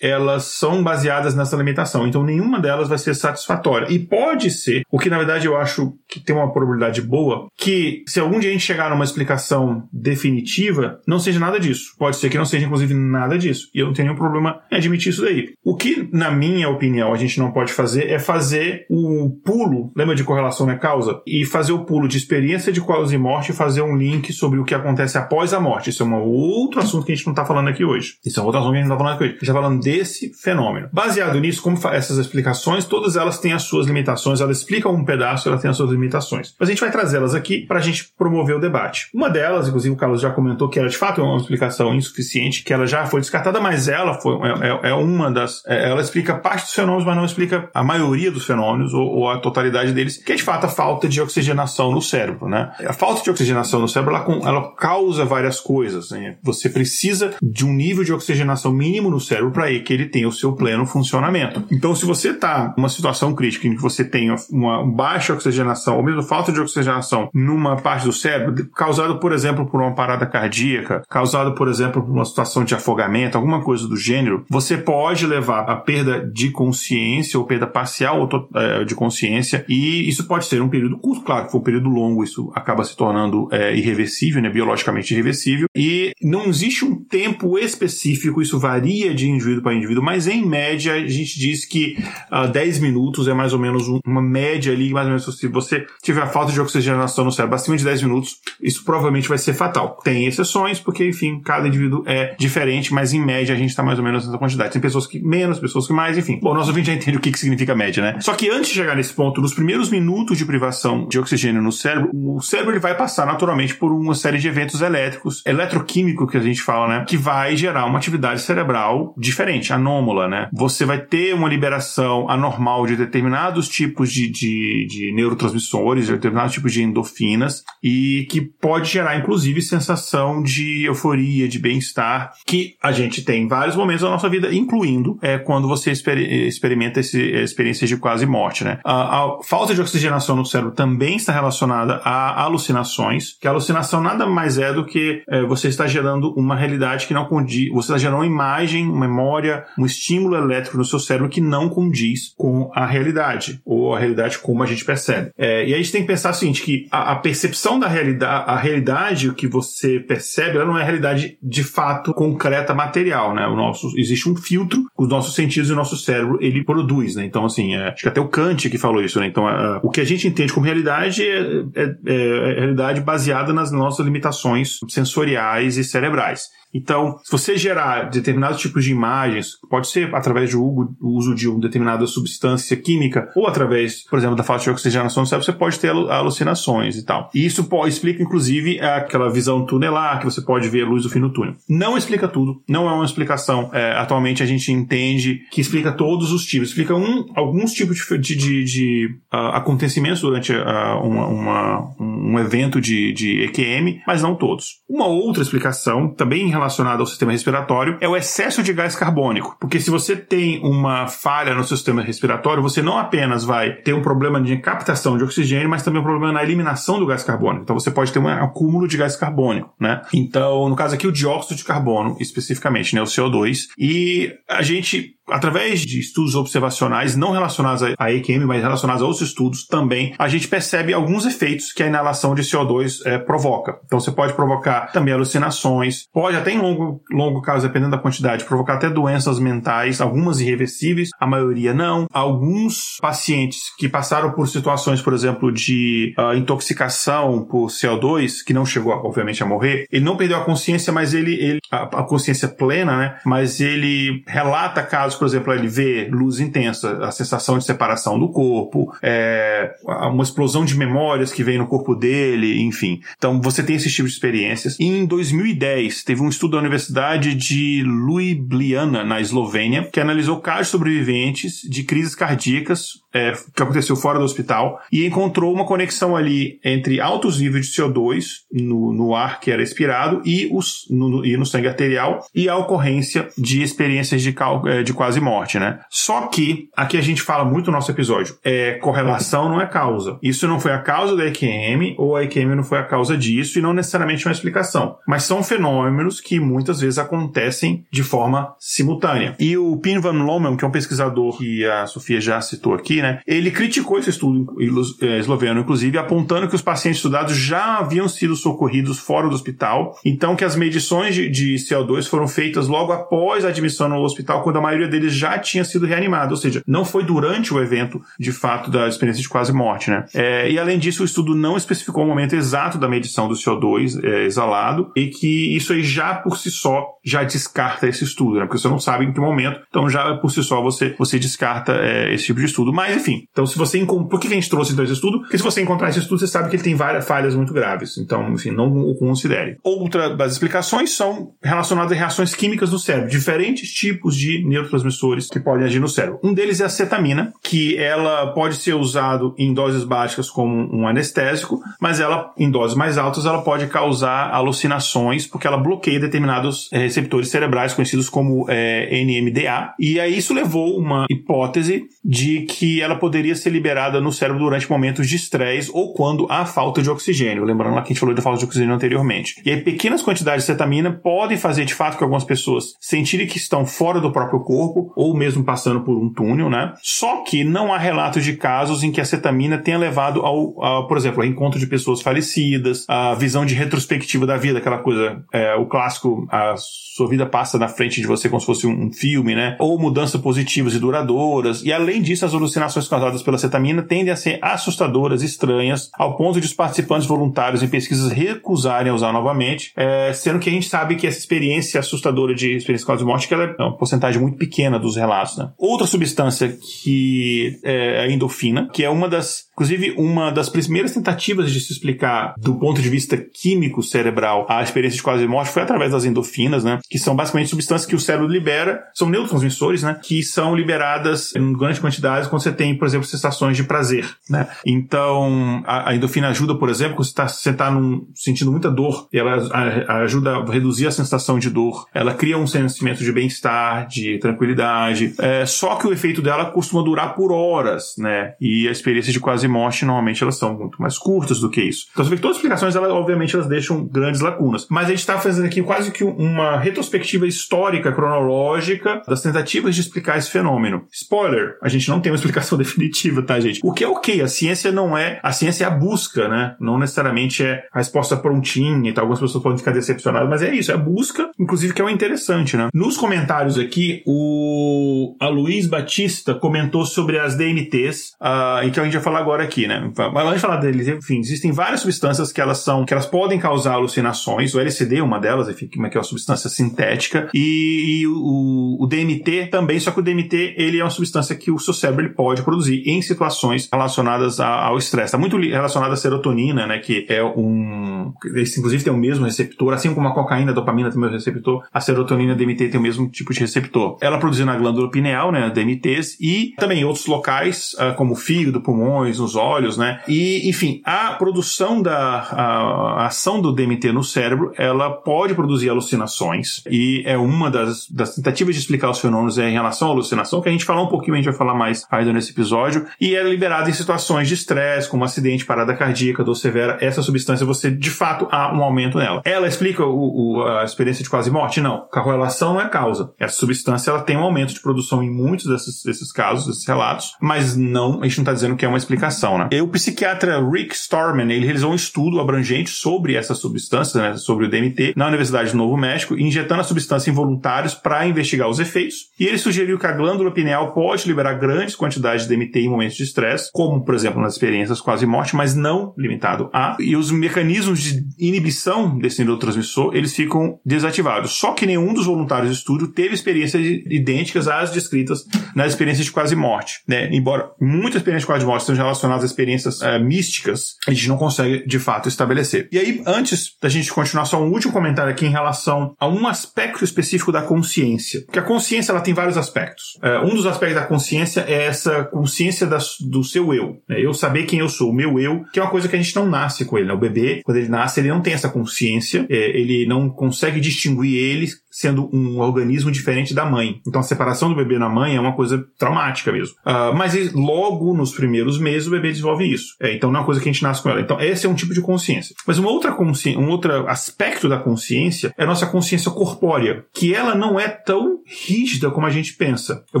S1: elas são baseadas nessa limitação. Então nenhuma delas vai ser satisfatória. E pode ser, o que na verdade eu acho que tem uma probabilidade boa, que se algum dia a gente chegar numa explicação definitiva, não seja nada disso. Pode ser que não seja, inclusive, nada disso. E eu não tenho nenhum problema em admitir isso daí. O que, na minha opinião, a gente não pode fazer é fazer o pulo, lembra de correlação é causa? E fazer o pulo de experiência de causa e morte e fazer um link sobre o que acontece após a morte. Isso é um outro assunto que a gente não está falando aqui hoje. Isso é um outro assunto que a gente não está falando aqui hoje. Gente está falando desse fenômeno. Baseado nisso, como essas explicações, todas elas têm as suas limitações, elas explicam um pedaço, ela tem as suas limitações. Mas a gente vai trazê-las aqui para a gente promover o debate. Uma delas, inclusive o Carlos já comentou que ela de fato é uma explicação insuficiente, que ela já foi descartada, mas ela foi, é, é, é uma das. É, ela explica parte dos fenômenos, mas não explica a maioria dos fenômenos ou, ou, a totalidade deles, que é de fato a falta de oxigenação no cérebro, né? A falta de oxigenação no cérebro, ela, ela causa várias coisas. Né? Você precisa de um nível de oxigenação mínimo no cérebro para que ele tenha o seu pleno funcionamento. Então, se você está numa situação crítica em que você tem uma baixa oxigenação, ou mesmo falta de oxigenação numa parte do cérebro, causado, por exemplo, por uma parada cardíaca, causado, por exemplo, por uma situação de afogamento, alguma coisa do gênero, você pode levar a perda de consciência ou perda parcial é, de consciência, e isso pode ser um período curto, claro, se for um período longo, isso acaba se tornando é, irreversível, né, biologicamente irreversível, e não existe um tempo específico, isso varia de indivíduo para indivíduo, mas em média a gente diz que uh, ah, 10 minutos é mais ou menos um, uma média ali, mais ou menos se você tiver falta de oxigenação no cérebro acima de 10 minutos, isso provavelmente vai ser fatal. Tem exceções, porque enfim, cada indivíduo é diferente, mas em média a gente está mais ou menos nessa quantidade. Tem pessoas que menos, pessoas que mais, enfim. Bom, nosso ouvinte já entende o que, que significa média, né? Só que antes de chegar nesse ponto, nos primeiros minutos de privação de oxigênio no cérebro, o cérebro ele vai passar naturalmente por uma série de eventos elétricos, eletroquímico que a gente fala, né? Que vai gerar uma atividade cerebral diferente, anômala, né? Você vai ter uma liberação anormal de determinados tipos de, de, de neurotransmissores, de determinados tipos de endorfinas, e que pode gerar, inclusive, sensação de euforia, de bem-estar, que a gente tem em vários momentos da nossa vida, incluindo é, quando você exper experimenta esse, experiências de quase morte, né? A, a, falta de oxigenação no cérebro também está relacionada a alucinações, que a alucinação nada mais é do que é, você está gerando uma realidade que não condiz, você está gerando uma imagem, uma memória, um estímulo elétrico no seu cérebro que não condiz com a realidade, ou a realidade como a gente percebe. É, e a gente tem que pensar o seguinte, que a, a percepção da realidade, a realidade, o que você percebe, ela não é a realidade de fato concreta, material, né? O nosso, existe um filtro, os nossos sentidos e o nosso cérebro, ele produz, né? Então, assim, é, acho que até o Kant que falou isso, né? Então, é, o que a gente entende como realidade é, é, é, é realidade baseada nas nossas limitações sensoriais e cerebrais. Então, se você gerar determinados tipos de imagens, pode ser através do uso de uma determinada substância química, ou através, por exemplo, da falta de oxigenação no cérebro, você pode ter alucinações e tal. E isso pode, explica, inclusive, aquela visão tunelar, que você pode ver a luz do fim do túnel. Não explica tudo, não é uma explicação. É, atualmente a gente entende que explica todos os tipos. Explica um, alguns tipos de, de, de, de uh, acontecimentos durante uh, uma, uma, um evento de, de EQM, mas não todos. Uma outra explicação, também em relacionado ao sistema respiratório é o excesso de gás carbônico. Porque se você tem uma falha no sistema respiratório, você não apenas vai ter um problema de captação de oxigênio, mas também um problema na eliminação do gás carbônico. Então você pode ter um acúmulo de gás carbônico, né? Então, no caso aqui, o dióxido de carbono, especificamente, né? O CO2. E a gente através de estudos observacionais não relacionados à EQM, mas relacionados a outros estudos também, a gente percebe alguns efeitos que a inalação de CO2 é, provoca. Então você pode provocar também alucinações, pode até em longo, longo caso, dependendo da quantidade, provocar até doenças mentais, algumas irreversíveis, a maioria não. Alguns pacientes que passaram por situações, por exemplo, de uh, intoxicação por CO2, que não chegou, obviamente, a morrer, ele não perdeu a consciência, mas ele, ele a, a consciência plena, né? Mas ele relata casos por exemplo, ele vê luz intensa, a sensação de separação do corpo, é, uma explosão de memórias que vem no corpo dele, enfim. Então você tem esse tipo de experiências. E em 2010, teve um estudo da Universidade de Ljubljana, na Eslovênia, que analisou casos sobreviventes de crises cardíacas é, que aconteceu fora do hospital e encontrou uma conexão ali entre altos níveis de CO2 no, no ar que era expirado e, os, no, e no sangue arterial e a ocorrência de experiências de, é, de quase morte, né? Só que, aqui a gente fala muito no nosso episódio, é correlação não é causa. Isso não foi a causa da EQM ou a EQM não foi a causa disso e não necessariamente uma explicação. Mas são fenômenos que muitas vezes acontecem de forma simultânea. E o Pin Van Lommel, que é um pesquisador que a Sofia já citou aqui, né? Ele criticou esse estudo é, esloveno, inclusive, apontando que os pacientes estudados já haviam sido socorridos fora do hospital, então que as medições de, de CO2 foram feitas logo após a admissão no hospital, quando a maioria deles já tinha sido reanimado, ou seja, não foi durante o evento, de fato, da experiência de quase morte, né? É, e além disso, o estudo não especificou o momento exato da medição do CO2 é, exalado e que isso aí já por si só já descarta esse estudo, né? Porque você não sabe em que momento, então já por si só você, você descarta é, esse tipo de estudo. Mas enfim. Então, se você encontra. Por que a gente trouxe então esse estudo? Porque se você encontrar esse estudo, você sabe que ele tem várias falhas muito graves. Então, enfim, não o considere. Outra das explicações são relacionadas a reações químicas no cérebro. Diferentes tipos de neurotransmissores que podem agir no cérebro. Um deles é a cetamina, que ela pode ser usado em doses básicas como um anestésico, mas ela, em doses mais altas, ela pode causar alucinações, porque ela bloqueia determinados eh, receptores cerebrais conhecidos como é, eh, NMDA. E aí isso levou uma hipótese de que ela poderia ser liberada no cérebro durante momentos de estresse ou quando há falta de oxigênio. Lembrando lá que a gente falou da falta de oxigênio anteriormente. E aí pequenas quantidades de cetamina podem fazer de fato que algumas pessoas sentirem que estão fora do próprio corpo ou mesmo passando por um túnel, né? Só que não há relatos de casos em que a cetamina tenha levado ao, ao por exemplo, ao encontro de pessoas falecidas, a visão de retrospectiva da vida, aquela coisa, é, o clássico, a sua vida passa na frente de você como se fosse um filme, né? Ou mudanças positivas e duradouras. E além disso, as alucinações causadas pela cetamina tendem a ser assustadoras, estranhas, ao ponto de os participantes voluntários em pesquisas recusarem a usar novamente, é, sendo que a gente sabe que essa experiência assustadora de experiência causa de morte que ela é uma porcentagem muito pequena dos relatos. Né? Outra substância que é a endorfina, que é uma das Inclusive, uma das primeiras tentativas de se explicar do ponto de vista químico cerebral a experiência de quase morte foi através das endorfinas, né? Que são basicamente substâncias que o cérebro libera, são neurotransmissores, né? Que são liberadas em grande quantidade quando você tem, por exemplo, sensações de prazer, né? Então, a, a endorfina ajuda, por exemplo, quando você está tá num, sentindo muita dor, ela a, ajuda a reduzir a sensação de dor. Ela cria um sentimento de bem-estar, de tranquilidade. É, só que o efeito dela costuma durar por horas, né? E a experiência de quase morte, normalmente elas são muito mais curtas do que isso. Então você vê que todas as explicações, elas, obviamente, elas deixam grandes lacunas. Mas a gente está fazendo aqui quase que uma retrospectiva histórica, cronológica, das tentativas de explicar esse fenômeno. Spoiler, a gente não tem uma explicação definitiva, tá, gente? O que é ok, a ciência não é, a ciência é a busca, né? Não necessariamente é a resposta prontinha e tal. Algumas pessoas podem ficar decepcionadas, mas é isso, é a busca, inclusive, que é o interessante, né? Nos comentários aqui, o a Luiz Batista comentou sobre as DMTs, uh, e que a gente vai falar agora aqui, né? Mas antes de falar deles, enfim, existem várias substâncias que elas são, que elas podem causar alucinações. O LSD é uma delas, enfim, que é uma substância sintética. E, e o, o, DMT também, só que o DMT, ele é uma substância que o seu cérebro ele pode produzir em situações relacionadas a, ao estresse. Está muito relacionado à serotonina, né? Que é um... Esse, inclusive tem o mesmo receptor, assim como a cocaína, a dopamina tem o mesmo receptor, a serotonina, a DMT tem o mesmo tipo de receptor. Ela é produzida na glândula pineal, né? DMTs, e também em outros locais, ah, como fígado, pulmões, nos olhos, né? E, enfim, a produção da a, a ação do DMT no cérebro, ela pode produzir alucinações e é uma das, das tentativas de explicar os fenômenos é em relação à alucinação, que a gente falou um pouquinho, a gente vai falar mais ainda nesse episódio, e é liberada em situações de estresse, como acidente, parada cardíaca, dor severa, essa substância você, de fato, há um aumento nela. Ela explica o, o, a experiência de quase morte? Não. Correlação não é causa. Essa substância, ela tem um aumento de produção em muitos desses, desses casos, desses relatos, mas não, a gente não está dizendo que é uma explicação né? E o psiquiatra Rick Storman, ele realizou um estudo abrangente sobre essa substância, né, sobre o DMT, na Universidade do Novo México, injetando a substância em voluntários para investigar os efeitos. E ele sugeriu que a glândula pineal pode liberar grandes quantidades de DMT em momentos de estresse, como, por exemplo, nas experiências quase morte, mas não limitado a. E os mecanismos de inibição desse neurotransmissor, eles ficam desativados. Só que nenhum dos voluntários do estudo teve experiências idênticas às descritas nas experiências de quase morte. Né? Embora muitas experiências de quase morte estejam relacionadas a experiências é, místicas, a gente não consegue de fato estabelecer. E aí, antes da gente continuar, só um último comentário aqui em relação a um aspecto específico da consciência. Porque a consciência ela tem vários aspectos. É, um dos aspectos da consciência é essa consciência da, do seu eu. Né? Eu saber quem eu sou, o meu eu, que é uma coisa que a gente não nasce com ele. Né? O bebê, quando ele nasce, ele não tem essa consciência, é, ele não consegue distinguir ele sendo um organismo diferente da mãe. Então a separação do bebê na mãe é uma coisa traumática mesmo. Uh, mas logo nos primeiros meses o bebê desenvolve isso. É, então não é uma coisa que a gente nasce com ela. Então esse é um tipo de consciência. Mas uma outra consciência, um outro aspecto da consciência é a nossa consciência corpórea, que ela não é tão rígida como a gente pensa. Eu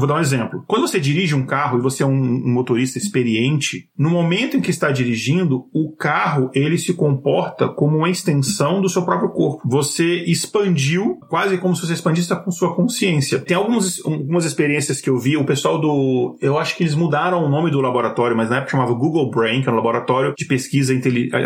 S1: vou dar um exemplo. Quando você dirige um carro e você é um, um motorista experiente, no momento em que está dirigindo, o carro ele se comporta como uma extensão do seu próprio corpo. Você expandiu quase como como se você expandisse a sua consciência. Tem algumas, algumas experiências que eu vi, o pessoal do. Eu acho que eles mudaram o nome do laboratório, mas na época chamava Google Brain, que é um laboratório de pesquisa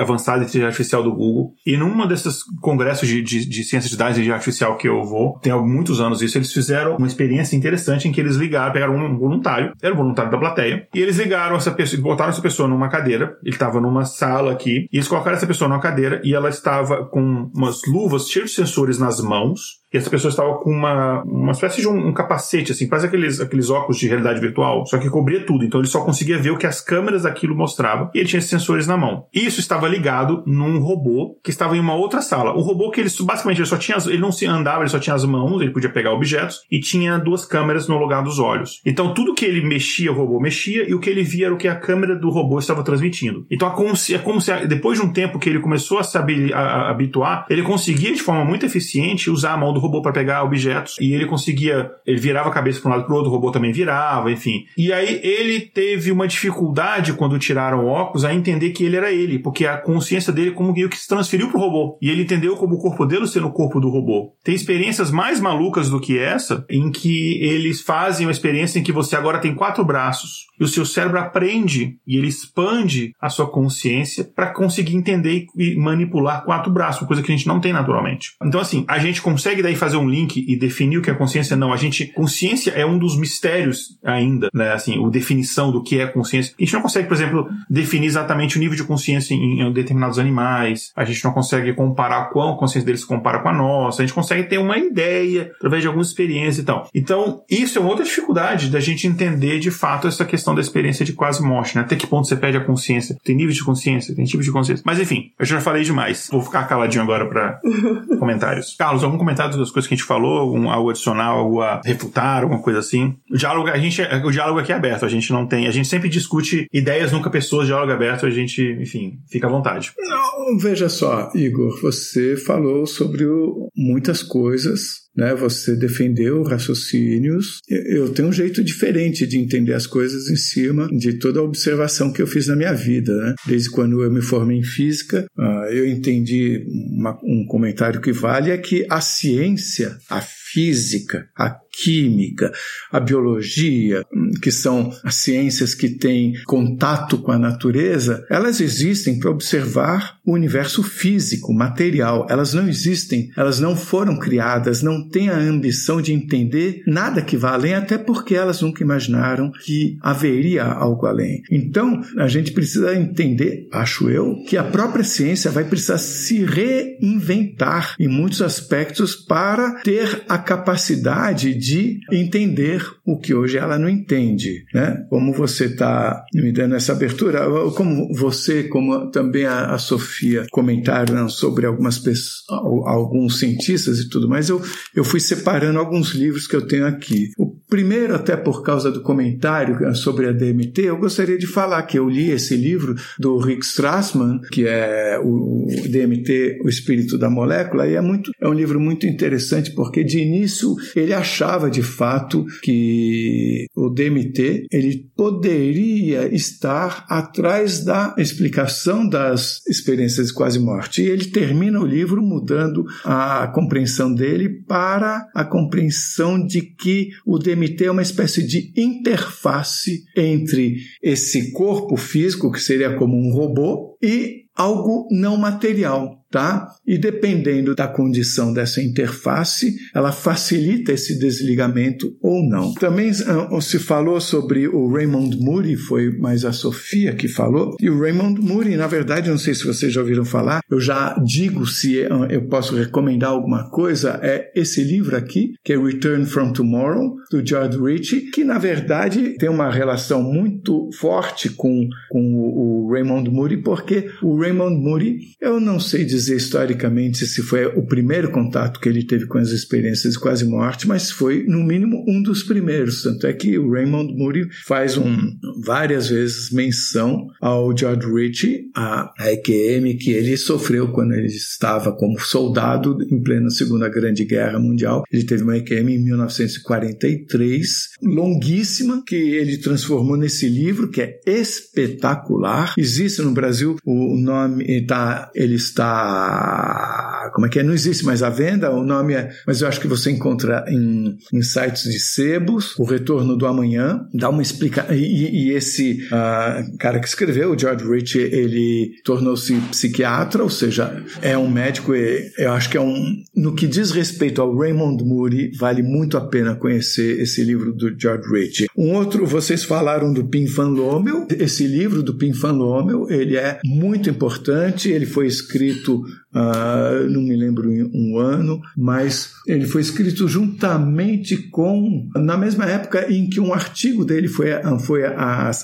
S1: avançada de inteligência artificial do Google. E numa desses congressos de, de, de ciência de dados e inteligência artificial que eu vou, tem há muitos anos isso, eles fizeram uma experiência interessante em que eles ligaram, pegaram um voluntário, era um voluntário da plateia, e eles ligaram essa pessoa, botaram essa pessoa numa cadeira, ele estava numa sala aqui, e eles colocaram essa pessoa numa cadeira e ela estava com umas luvas cheias de sensores nas mãos, e essa pessoa estava com uma, uma espécie de um, um, capacete, assim, quase aqueles, aqueles óculos de realidade virtual, só que cobria tudo. Então ele só conseguia ver o que as câmeras daquilo mostravam e ele tinha sensores na mão. Isso estava ligado num robô que estava em uma outra sala. O robô que ele basicamente ele só tinha, ele não se andava, ele só tinha as mãos, ele podia pegar objetos e tinha duas câmeras no lugar dos olhos. Então tudo que ele mexia, o robô mexia e o que ele via era o que a câmera do robô estava transmitindo. Então é como se, é como se depois de um tempo que ele começou a se habituar, ele conseguia de forma muito eficiente usar a mão do robô para pegar objetos e ele conseguia, ele virava a cabeça para um lado para o outro, o robô também virava, enfim. E aí ele teve uma dificuldade quando tiraram o óculos a entender que ele era ele, porque a consciência dele como que se transferiu pro robô. E ele entendeu como o corpo dele sendo o corpo do robô. Tem experiências mais malucas do que essa, em que eles fazem uma experiência em que você agora tem quatro braços e o seu cérebro aprende e ele expande a sua consciência para conseguir entender e manipular quatro braços, coisa que a gente não tem naturalmente. Então assim, a gente consegue daí fazer um link e definir o que é consciência? Não, a gente consciência é um dos mistérios ainda, né? Assim, a definição do que é consciência. A gente não consegue, por exemplo, definir exatamente o nível de consciência em, em determinados animais. A gente não consegue comparar qual a consciência deles se compara com a nossa. A gente consegue ter uma ideia através de algumas experiências e tal. Então, isso é uma outra dificuldade da gente entender de fato essa questão da experiência de quase morte, né? Até que ponto você perde a consciência? Tem nível de consciência, tem tipo de consciência. Mas enfim, eu já falei demais. Vou ficar caladinho agora para comentários. Carlos, algum comentário das coisas que a gente falou? Algum, algo adicional, algo a refutar, alguma coisa assim? O diálogo, a gente, o diálogo aqui é aberto. A gente não tem, a gente sempre discute ideias, nunca pessoas, diálogo aberto. A gente, enfim, fica à vontade.
S4: Não, veja só, Igor, você falou sobre o, muitas coisas né? Você defendeu raciocínios. Eu tenho um jeito diferente de entender as coisas em cima de toda a observação que eu fiz na minha vida, né? Desde quando eu me formei em física, ah, eu entendi uma, um comentário que vale é que a ciência, a física, a química, a biologia, que são as ciências que têm contato com a natureza, elas existem para observar o universo físico, material. Elas não existem, elas não foram criadas, não têm a ambição de entender nada que vá além, até porque elas nunca imaginaram que haveria algo além. Então, a gente precisa entender, acho eu, que a própria ciência vai precisar se reinventar em muitos aspectos para ter a capacidade de entender o que hoje ela não entende, né? Como você está me dando essa abertura, como você, como também a, a Sofia comentaram sobre algumas pessoas, alguns cientistas e tudo mais, eu, eu fui separando alguns livros que eu tenho aqui. O primeiro, até por causa do comentário sobre a DMT, eu gostaria de falar que eu li esse livro do Rick Strassman, que é o DMT, o espírito da molécula, e é muito, é um livro muito interessante porque de início ele achava de fato que o DMT ele poderia estar atrás da explicação das experiências de quase morte. E ele termina o livro mudando a compreensão dele para a compreensão de que o DMT é uma espécie de interface entre esse corpo físico, que seria como um robô, e algo não material, tá? E dependendo da condição dessa interface, ela facilita esse desligamento ou não. Também uh, se falou sobre o Raymond Moody, foi mais a Sofia que falou. E o Raymond Moody, na verdade, não sei se vocês já ouviram falar, eu já digo se uh, eu posso recomendar alguma coisa, é esse livro aqui, que é Return from Tomorrow, do George Ritchie, que na verdade tem uma relação muito forte com, com o Raymond Moody, porque o Raymond Moody, eu não sei dizer dizer historicamente se foi o primeiro contato que ele teve com as experiências de quase morte, mas foi, no mínimo, um dos primeiros. Tanto é que o Raymond Moody faz um, várias vezes menção ao George Ritchie, a, a EQM que ele sofreu quando ele estava como soldado em plena Segunda Grande Guerra Mundial. Ele teve uma EQM em 1943, longuíssima, que ele transformou nesse livro, que é espetacular. Existe no Brasil o nome, tá, ele está a como é que é? Não existe mais a venda, o nome é, mas eu acho que você encontra em, em sites de sebos, O Retorno do Amanhã, dá uma explicação. E, e, esse uh, cara que escreveu, o George Rich, ele tornou-se psiquiatra, ou seja, é um médico, eu acho que é um. No que diz respeito ao Raymond Moody, vale muito a pena conhecer esse livro do George Rich. Um outro, vocês falaram do Pim Van Lommel, esse livro do Pim Van Lommel, ele é muito importante, ele foi escrito Uh, não me lembro um ano, mas ele foi escrito juntamente com, na mesma época em que um artigo dele foi, foi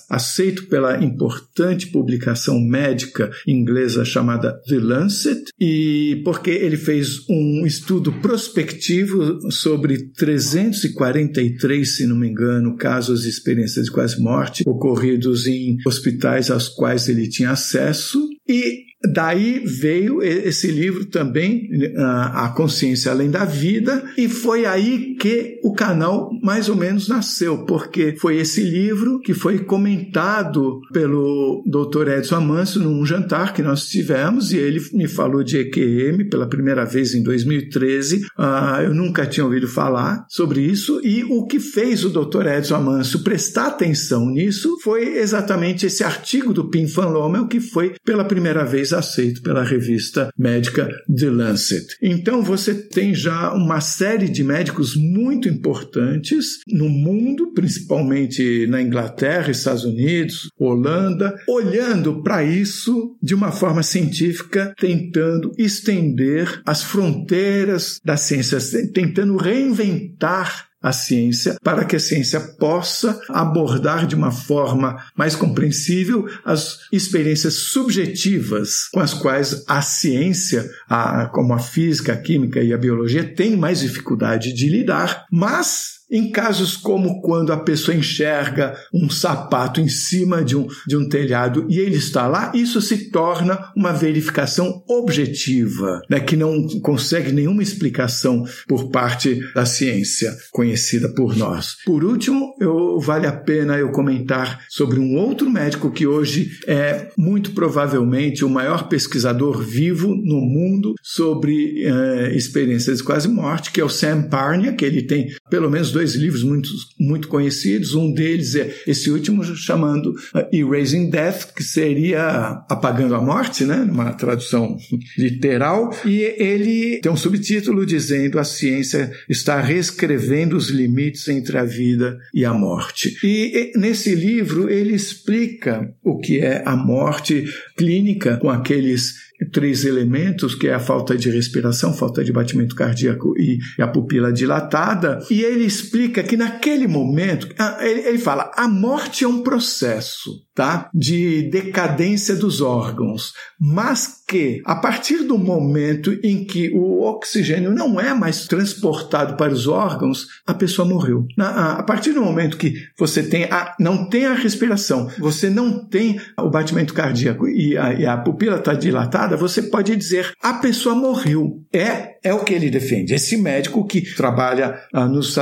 S4: aceito pela importante publicação médica inglesa chamada The Lancet, e porque ele fez um estudo prospectivo sobre 343, se não me engano, casos e experiências de quase morte ocorridos em hospitais aos quais ele tinha acesso, e Daí veio esse livro também, A Consciência Além da Vida, e foi aí que o canal mais ou menos nasceu, porque foi esse livro que foi comentado pelo Dr. Edson Amâncio num jantar que nós tivemos, e ele me falou de EQM pela primeira vez em 2013. Ah, eu nunca tinha ouvido falar sobre isso, e o que fez o Dr. Edson Amâncio prestar atenção nisso foi exatamente esse artigo do Pim Van Lommel, que foi pela primeira vez aceito pela revista médica The Lancet. Então você tem já uma série de médicos muito importantes no mundo, principalmente na Inglaterra, Estados Unidos, Holanda, olhando para isso de uma forma científica, tentando estender as fronteiras da ciência, tentando reinventar a ciência, para que a ciência possa abordar de uma forma mais compreensível as experiências subjetivas com as quais a ciência, a, como a física, a química e a biologia, tem mais dificuldade de lidar, mas em casos como quando a pessoa enxerga um sapato em cima de um, de um telhado e ele está lá, isso se torna uma verificação objetiva, né, que não consegue nenhuma explicação por parte da ciência conhecida por nós. Por último, eu, vale a pena eu comentar sobre um outro médico que hoje é muito provavelmente o maior pesquisador vivo no mundo sobre eh, experiências de quase morte, que é o Sam Parnia, que ele tem pelo menos dois livros muito, muito conhecidos. Um deles é esse último, chamando uh, Erasing Death, que seria Apagando a Morte, né? Uma tradução literal. E ele tem um subtítulo dizendo: A ciência está reescrevendo os limites entre a vida e a morte. E nesse livro ele explica o que é a morte clínica com aqueles três elementos, que é a falta de respiração, falta de batimento cardíaco e a pupila dilatada. E ele explica que naquele momento, ah, ele fala, a morte é um processo tá? de decadência dos órgãos, mas que a partir do momento em que o oxigênio não é mais transportado para os órgãos, a pessoa morreu. A partir do momento que você tem a, não tem a respiração, você não tem o batimento cardíaco e a, e a pupila está dilatada, você pode dizer a pessoa morreu. É é o que ele defende. Esse médico que trabalha ah, nos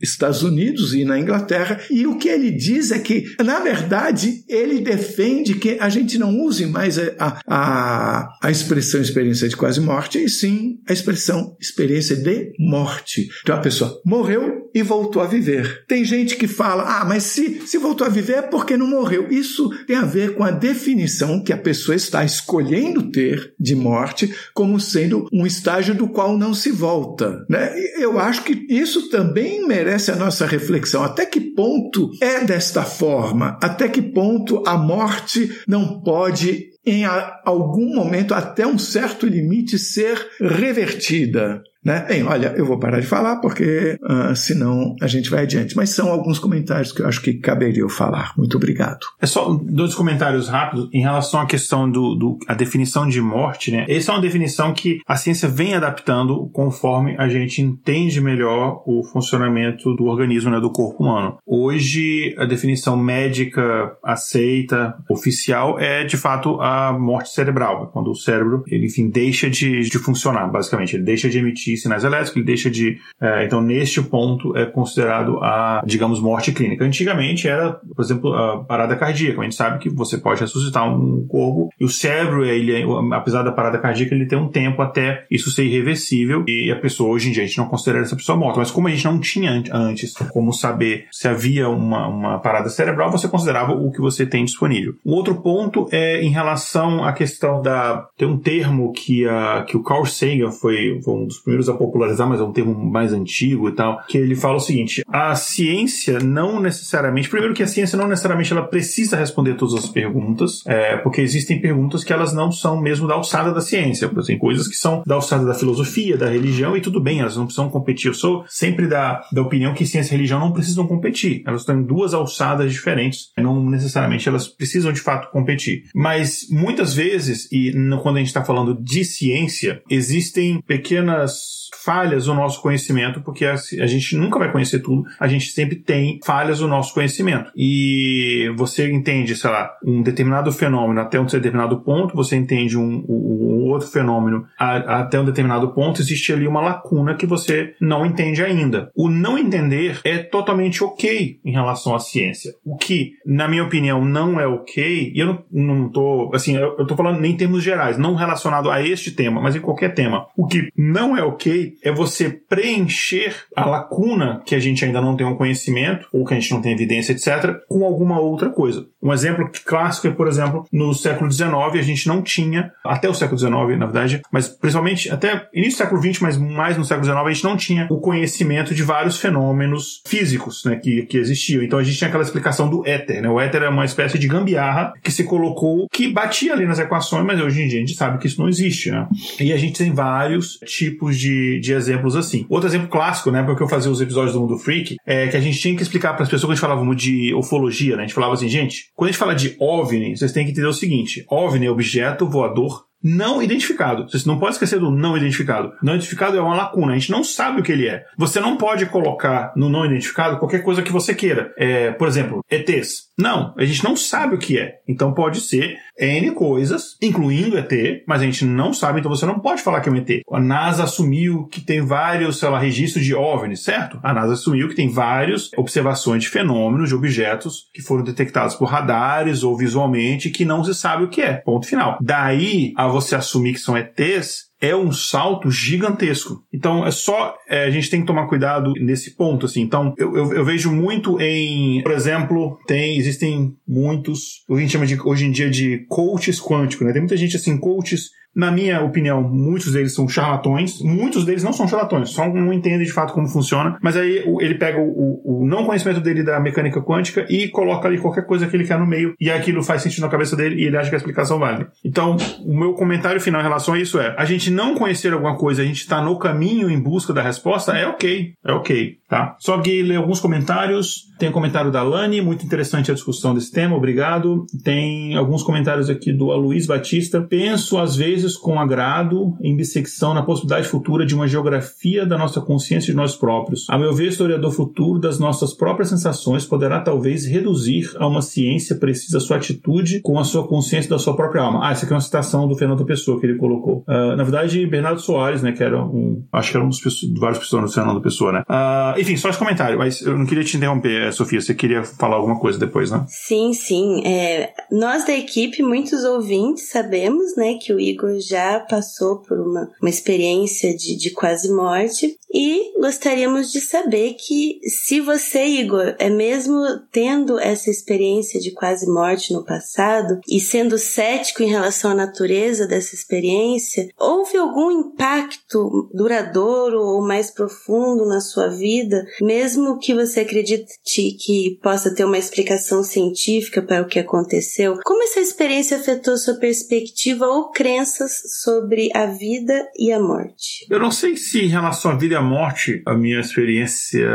S4: Estados Unidos e na Inglaterra e o que ele diz é que na verdade ele defende que a gente não use mais a, a a, expressão experiência de quase morte, e sim a expressão experiência de morte. Então a pessoa morreu e voltou a viver. Tem gente que fala, ah, mas se, se voltou a viver é porque não morreu. Isso tem a ver com a definição que a pessoa está escolhendo ter de morte como sendo um estágio do qual não se volta. Né? Eu acho que isso também merece a nossa reflexão. Até que ponto é desta forma? Até que ponto a morte não pode em algum momento, até um certo limite, ser revertida. Né? Bem, olha, eu vou parar de falar porque uh, senão a gente vai adiante. Mas são alguns comentários que eu acho que caberia eu falar. Muito obrigado.
S1: É só dois comentários rápidos em relação à questão do, do a definição de morte, né? Essa é uma definição que a ciência vem adaptando conforme a gente entende melhor o funcionamento do organismo, né, do corpo humano. Hoje a definição médica aceita, oficial, é de fato a morte cerebral, quando o cérebro, ele, enfim, deixa de, de funcionar, basicamente, ele deixa de emitir emitir sinais elétricos, ele deixa de. É, então, neste ponto, é considerado a, digamos, morte clínica. Antigamente era, por exemplo, a parada cardíaca. A gente sabe que você pode ressuscitar um corpo e o cérebro, ele, apesar da parada cardíaca, ele tem um tempo até isso ser irreversível e a pessoa, hoje em dia, a gente não considera essa pessoa morta. Mas como a gente não tinha antes como saber se havia uma, uma parada cerebral, você considerava o que você tem disponível. Um outro ponto é em relação à questão da. Tem um termo que, a, que o Carl Sagan foi, foi um dos primeiros a popularizar, mas é um termo mais antigo e tal, que ele fala o seguinte: a ciência não necessariamente. Primeiro, que a ciência não necessariamente ela precisa responder todas as perguntas, é, porque existem perguntas que elas não são mesmo da alçada da ciência. Por exemplo, coisas que são da alçada da filosofia, da religião, e tudo bem, elas não precisam competir. Eu sou sempre da, da opinião que ciência e religião não precisam competir. Elas estão em duas alçadas diferentes, não necessariamente elas precisam de fato competir. Mas muitas vezes, e quando a gente está falando de ciência, existem pequenas falhas no nosso conhecimento, porque a, gente nunca vai conhecer tudo, a gente sempre tem falhas no nosso conhecimento. E você entende, sei lá, um determinado fenômeno até um determinado ponto, você entende um, um, um outro fenômeno a, até um determinado ponto, existe ali uma lacuna que você não entende ainda. O não entender é totalmente ok em relação à ciência. O que, na minha opinião, não é ok, e eu não, tô, assim, eu, tô falando nem em termos gerais, não relacionado a este tema, mas em qualquer tema. O que não é ok é você preencher a lacuna que a gente ainda não tem um conhecimento, ou que a gente não tem evidência, etc., com alguma outra coisa. Um exemplo clássico é, por exemplo, no século XIX a gente não tinha, até o século XIX, na verdade, mas principalmente até início do século XX, mas mais no século XIX, a gente não tinha o conhecimento de vários fenômenos físicos né, que, que existiam. Então a gente tinha aquela explicação do éter. Né? O éter é uma espécie de gambiarra que se colocou, que batia ali nas equações, mas hoje em dia a gente sabe que isso não existe. Né? E a gente tem vários tipos de, de exemplos assim. Outro exemplo clássico, né, porque eu fazia os episódios do Mundo Freak, é que a gente tinha que explicar para as pessoas quando a gente falava de ufologia, né? A gente falava assim, gente, quando a gente fala de OVNI, vocês têm que entender o seguinte: OVNI é objeto voador não identificado. Você não pode esquecer do não identificado. Não identificado é uma lacuna, a gente não sabe o que ele é. Você não pode colocar no não identificado qualquer coisa que você queira. É, por exemplo, ETs. Não, a gente não sabe o que é. Então pode ser N coisas, incluindo ET, mas a gente não sabe, então você não pode falar que é um ET. A NASA assumiu que tem vários, sei lá, registros de OVNIs, certo? A NASA assumiu que tem várias observações de fenômenos, de objetos que foram detectados por radares ou visualmente que não se sabe o que é. Ponto final. Daí a você assumir que são ETs, é um salto gigantesco. Então é só é, a gente tem que tomar cuidado nesse ponto, assim. Então eu, eu, eu, vejo muito em, por exemplo, tem existem muitos o que a gente chama de hoje em dia de coaches quânticos, né? Tem muita gente assim coaches na minha opinião, muitos deles são charlatões, muitos deles não são charlatões, só não entendem de fato como funciona, mas aí ele pega o, o, não conhecimento dele da mecânica quântica e coloca ali qualquer coisa que ele quer no meio e aquilo faz sentido na cabeça dele e ele acha que a explicação vale. Então, o meu comentário final em relação a isso é: a gente não conhecer alguma coisa, a gente está no caminho em busca da resposta, é ok, é ok, tá? Só que ler alguns comentários. Tem um comentário da Lani, muito interessante a discussão desse tema, obrigado. Tem alguns comentários aqui do Luiz Batista. Penso às vezes com agrado em bissecção na possibilidade futura de uma geografia da nossa consciência de nós próprios. A meu ver, historiador futuro das nossas próprias sensações poderá talvez reduzir a uma ciência precisa sua atitude com a sua consciência da sua própria alma. Ah, essa aqui é uma citação do Fernando Pessoa que ele colocou. Uh, na verdade, Bernardo Soares, né, que era um, acho que era um dos vários pessoas do Fernando Pessoa, né? Uh, enfim, só esse comentário, mas eu não queria te interromper, eh, Sofia, você queria falar alguma coisa depois, né?
S3: Sim, sim. É, nós da equipe, muitos ouvintes, sabemos, né, que o Igor já passou por uma, uma experiência de, de quase morte e gostaríamos de saber que se você, Igor, é mesmo tendo essa experiência de quase morte no passado e sendo cético em relação à natureza dessa experiência, houve algum impacto duradouro ou mais profundo na sua vida, mesmo que você acredite que possa ter uma explicação científica para o que aconteceu? Como essa experiência afetou sua perspectiva ou crenças sobre a vida e a morte?
S1: Eu não sei se em relação à vida a morte, a minha experiência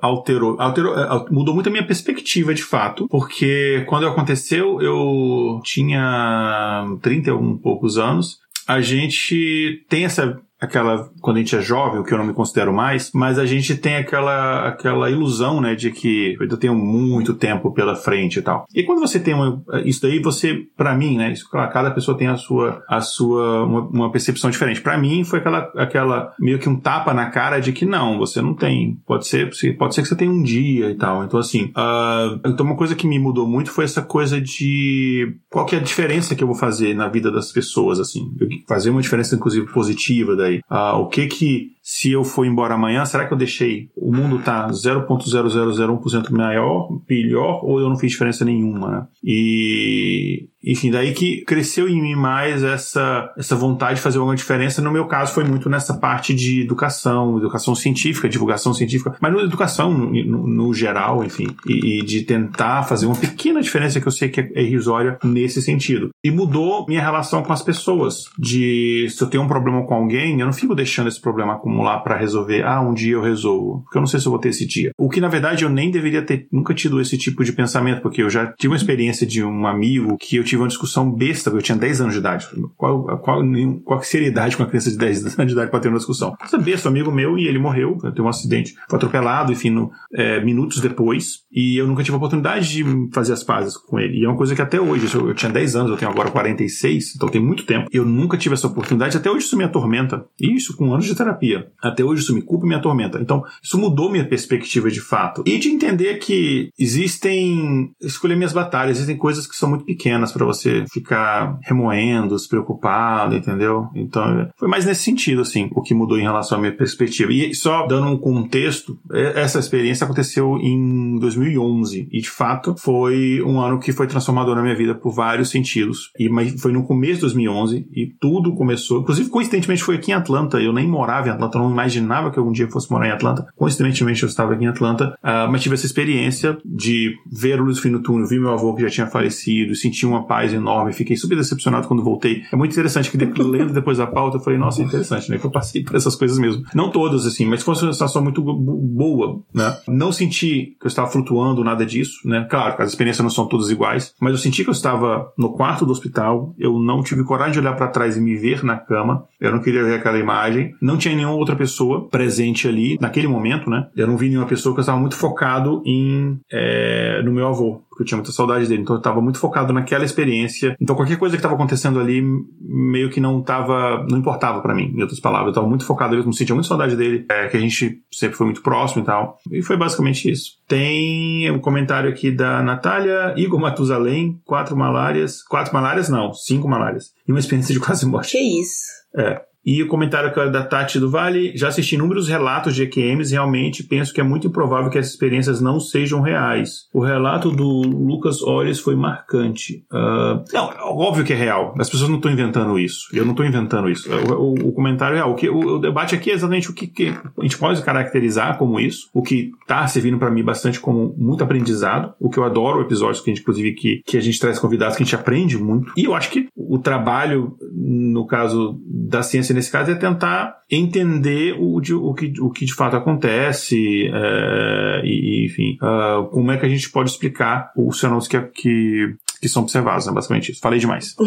S1: alterou, alterou, é, mudou muito a minha perspectiva de fato, porque quando aconteceu eu tinha 30 e poucos anos, a gente tem essa aquela quando a gente é jovem, o que eu não me considero mais, mas a gente tem aquela aquela ilusão, né, de que eu tenho muito tempo pela frente e tal. E quando você tem uma, isso daí, você, para mim, né, isso, claro, cada pessoa tem a sua a sua uma, uma percepção diferente. Para mim foi aquela aquela meio que um tapa na cara de que não, você não tem. Pode ser, pode ser que você tenha um dia e tal. Então assim, uh, então uma coisa que me mudou muito foi essa coisa de qual que é a diferença que eu vou fazer na vida das pessoas, assim, fazer uma diferença inclusive positiva daí. Uh, o que que se eu for embora amanhã, será que eu deixei o mundo tá 0.0001% maior, pior, ou eu não fiz diferença nenhuma, né? E, enfim, daí que cresceu em mim mais essa, essa vontade de fazer alguma diferença. No meu caso, foi muito nessa parte de educação, educação científica, divulgação científica, mas na educação no, no, geral, enfim, e, e, de tentar fazer uma pequena diferença que eu sei que é irrisória nesse sentido. E mudou minha relação com as pessoas, de se eu tenho um problema com alguém, eu não fico deixando esse problema acumular para resolver, ah, um dia eu resolvo, porque eu não sei se eu vou ter esse dia. O que, na verdade, eu nem deveria ter nunca tido esse tipo de pensamento, porque eu já tive uma experiência de um amigo que eu tive uma discussão besta, eu tinha 10 anos de idade. Qual, qual, qual seria a idade com uma criança de 10 anos de idade para ter uma discussão? Essa besta, um amigo meu, e ele morreu, teve um acidente, foi atropelado, enfim, no, é, minutos depois, e eu nunca tive a oportunidade de fazer as pazes com ele. E é uma coisa que até hoje, eu, eu tinha 10 anos, eu tenho agora 46, então tem muito tempo, eu nunca tive essa oportunidade, até hoje isso me atormenta. Isso com anos de terapia. Até hoje isso me culpa e me atormenta. Então, isso mudou minha perspectiva de fato. E de entender que existem, escolher minhas batalhas, existem coisas que são muito pequenas para você ficar remoendo, se preocupado, entendeu? Então, foi mais nesse sentido, assim, o que mudou em relação à minha perspectiva. E só dando um contexto, essa experiência aconteceu em 2011 e, de fato, foi um ano que foi transformador na minha vida por vários sentidos. E foi no começo de 2011 e tudo começou, inclusive, coincidentemente, foi aqui em Atlanta. Eu nem morava em Atlanta, não imaginava que algum dia fosse morar em Atlanta. Coincidentemente, eu estava aqui em Atlanta, uh, mas tive essa experiência de ver o Luz Fim no Túnel, vi meu avô que já tinha falecido, sentir uma paz enorme. Fiquei super decepcionado quando voltei. É muito interessante que lendo depois da pauta, eu falei, nossa, interessante, né? Que eu passei por essas coisas mesmo. Não todas, assim, mas foi uma sensação muito boa, né? Não senti que eu estava flutuando, nada disso, né? Claro, as experiências não são todas iguais, mas eu senti que eu estava no quarto do hospital, eu não tive coragem de olhar para trás e me ver na cama, eu não queria ver aquela imagem, não tinha nenhuma outra pessoa presente ali, naquele momento, né? Eu não vi nenhuma pessoa que eu estava muito focado em, é, no meu avô porque eu tinha muita saudade dele. Então eu estava muito focado naquela experiência. Então qualquer coisa que estava acontecendo ali meio que não tava, não importava para mim, em outras palavras. Eu estava muito focado, eu sentia muita saudade dele, é, que a gente sempre foi muito próximo e tal. E foi basicamente isso. Tem um comentário aqui da Natália, Igor Matusalém, quatro malárias, quatro malárias não, cinco malárias. E uma experiência de quase morte.
S3: Que isso?
S1: É. E o comentário da Tati do Vale, já assisti inúmeros relatos de EQMs, realmente penso que é muito improvável que essas experiências não sejam reais. O relato do Lucas Olhos foi marcante. Uh, não, óbvio que é real. As pessoas não estão inventando isso. Eu não estou inventando isso. O, o, o, comentário é real. O, que, o, o, debate aqui é exatamente o que, que, a gente pode caracterizar como isso, o que está servindo para mim bastante como muito aprendizado, o que eu adoro, episódios que a gente, inclusive, que, que a gente traz convidados que a gente aprende muito. E eu acho que o trabalho, no caso da ciência nesse caso é tentar entender o, de, o, que, o que de fato acontece é, e, enfim, uh, como é que a gente pode explicar os fenômenos que, que, que são observados, né? basicamente isso. Falei demais.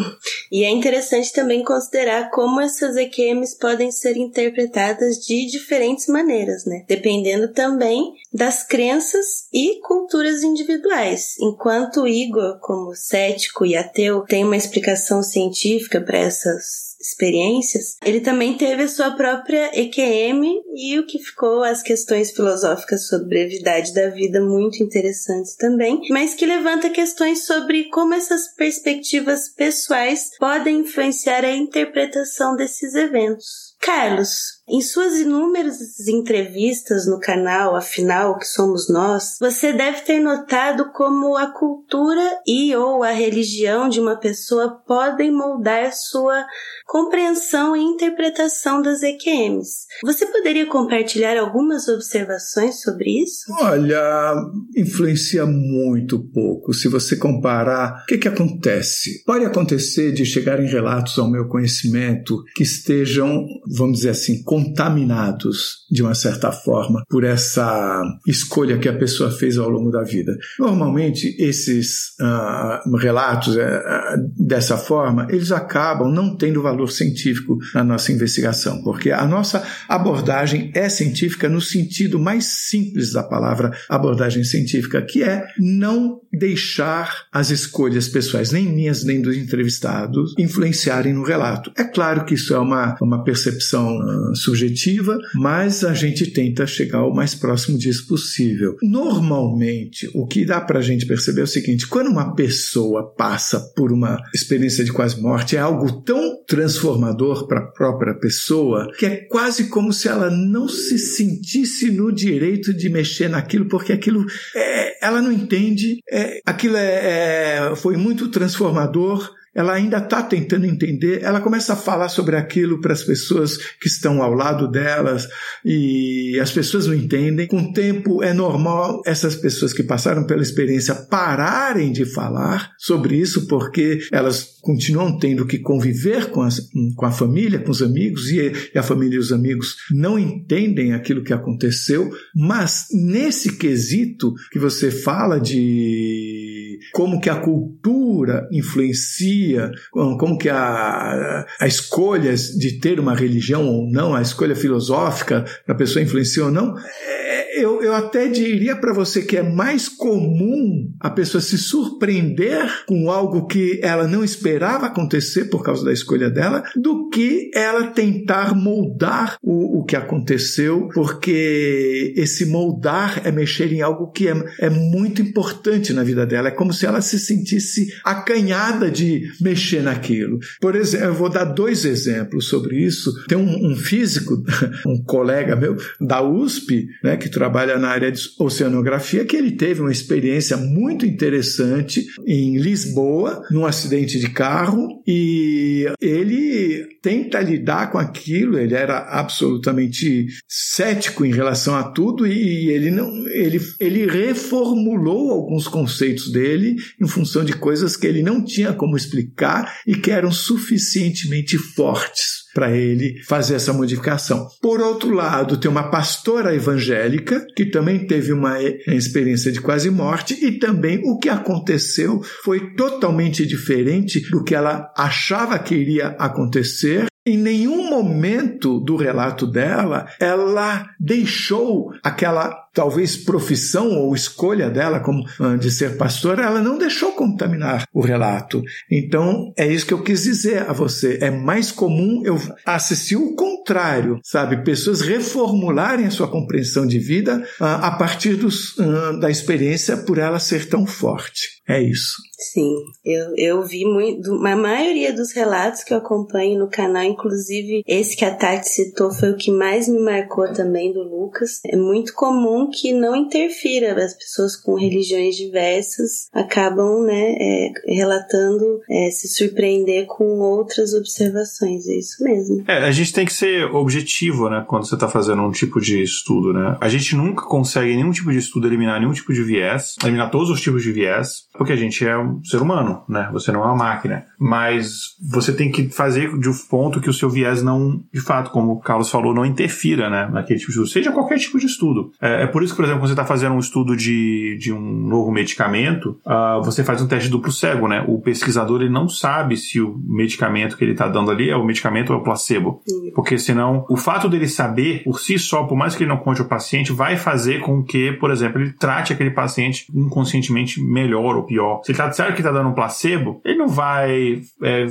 S3: E é interessante também considerar como essas EQMs podem ser interpretadas de diferentes maneiras, né? Dependendo também das crenças e culturas individuais. Enquanto Igor, como cético e ateu, tem uma explicação científica para essas experiências, ele também teve a sua própria EQM e o que ficou as questões filosóficas sobre brevidade da vida muito interessantes também, mas que levanta questões sobre como essas perspectivas pessoais podem influenciar a interpretação desses eventos. Carlos, em suas inúmeras entrevistas no canal Afinal que somos nós, você deve ter notado como a cultura e ou a religião de uma pessoa podem moldar sua compreensão e interpretação das EQMs. Você poderia compartilhar algumas observações sobre isso?
S4: Olha, influencia muito pouco. Se você comparar, o que, que acontece? Pode acontecer de chegarem relatos ao meu conhecimento que estejam, vamos dizer assim, contaminados, de uma certa forma, por essa escolha que a pessoa fez ao longo da vida. Normalmente, esses uh, relatos uh, dessa forma, eles acabam não tendo valor científico na nossa investigação, porque a nossa abordagem é científica no sentido mais simples da palavra abordagem científica, que é não deixar as escolhas pessoais, nem minhas nem dos entrevistados, influenciarem no relato. É claro que isso é uma, uma percepção uh, subjetiva, mas a gente tenta chegar o mais próximo disso possível. Normalmente, o que dá para a gente perceber é o seguinte: quando uma pessoa passa por uma experiência de quase morte, é algo tão transformador para a própria pessoa que é quase como se ela não se sentisse no direito de mexer naquilo, porque aquilo é, ela não entende, é, aquilo é, é, foi muito transformador ela ainda está tentando entender, ela começa a falar sobre aquilo para as pessoas que estão ao lado delas e as pessoas não entendem. Com o tempo é normal essas pessoas que passaram pela experiência pararem de falar sobre isso porque elas continuam tendo que conviver com, as, com a família, com os amigos e, e a família e os amigos não entendem aquilo que aconteceu, mas nesse quesito que você fala de como que a cultura influencia, como que a, a escolha de ter uma religião ou não, a escolha filosófica da pessoa influencia ou não, é, eu, eu até diria para você que é mais comum a pessoa se surpreender com algo que ela não esperava acontecer por causa da escolha dela, do que ela tentar moldar o, o que aconteceu, porque esse moldar é mexer em algo que é, é muito importante na vida dela. É como se ela se sentisse acanhada de mexer naquilo. Por exemplo, eu vou dar dois exemplos sobre isso. Tem um, um físico, um colega meu da USP, né, que trabalha na área de oceanografia, que ele teve uma experiência muito interessante em Lisboa, num acidente de carro, e ele tenta lidar com aquilo, ele era absolutamente cético em relação a tudo e ele não ele, ele reformulou alguns conceitos dele em função de coisas que ele não tinha como explicar e que eram suficientemente fortes para ele fazer essa modificação. Por outro lado, tem uma pastora evangélica que também teve uma experiência de quase morte e também o que aconteceu foi totalmente diferente do que ela achava que iria acontecer em nenhum momento do relato dela ela deixou aquela talvez profissão ou escolha dela como ah, de ser pastora, ela não deixou contaminar o relato. Então, é isso que eu quis dizer a você. É mais comum eu assistir o contrário, sabe? Pessoas reformularem a sua compreensão de vida uh, a partir dos, uh, da experiência por ela ser tão forte. É isso.
S3: Sim, eu, eu vi muito. A maioria dos relatos que eu acompanho no canal, inclusive esse que a Tati citou, foi o que mais me marcou também do Lucas. É muito comum que não interfira. As pessoas com religiões diversas acabam né, é, relatando é, se surpreender com outras observações. É isso mesmo.
S1: É, a gente tem que ser objetivo, né, quando você está fazendo um tipo de estudo, né? A gente nunca consegue, nenhum tipo de estudo, eliminar nenhum tipo de viés, eliminar todos os tipos de viés, porque a gente é um ser humano, né? Você não é uma máquina. Mas você tem que fazer de um ponto que o seu viés não, de fato, como o Carlos falou, não interfira, né? Naquele tipo de estudo. Seja qualquer tipo de estudo. É, é por isso que, por exemplo, quando você está fazendo um estudo de, de um novo medicamento, uh, você faz um teste duplo cego, né? O pesquisador ele não sabe se o medicamento que ele está dando ali é o medicamento ou é o placebo. Porque senão, o fato dele saber por si só, por mais que ele não conte ao paciente, vai fazer com que, por exemplo, ele trate aquele paciente inconscientemente melhor ou pior. Se ele está certo que está dando um placebo, ele não vai é,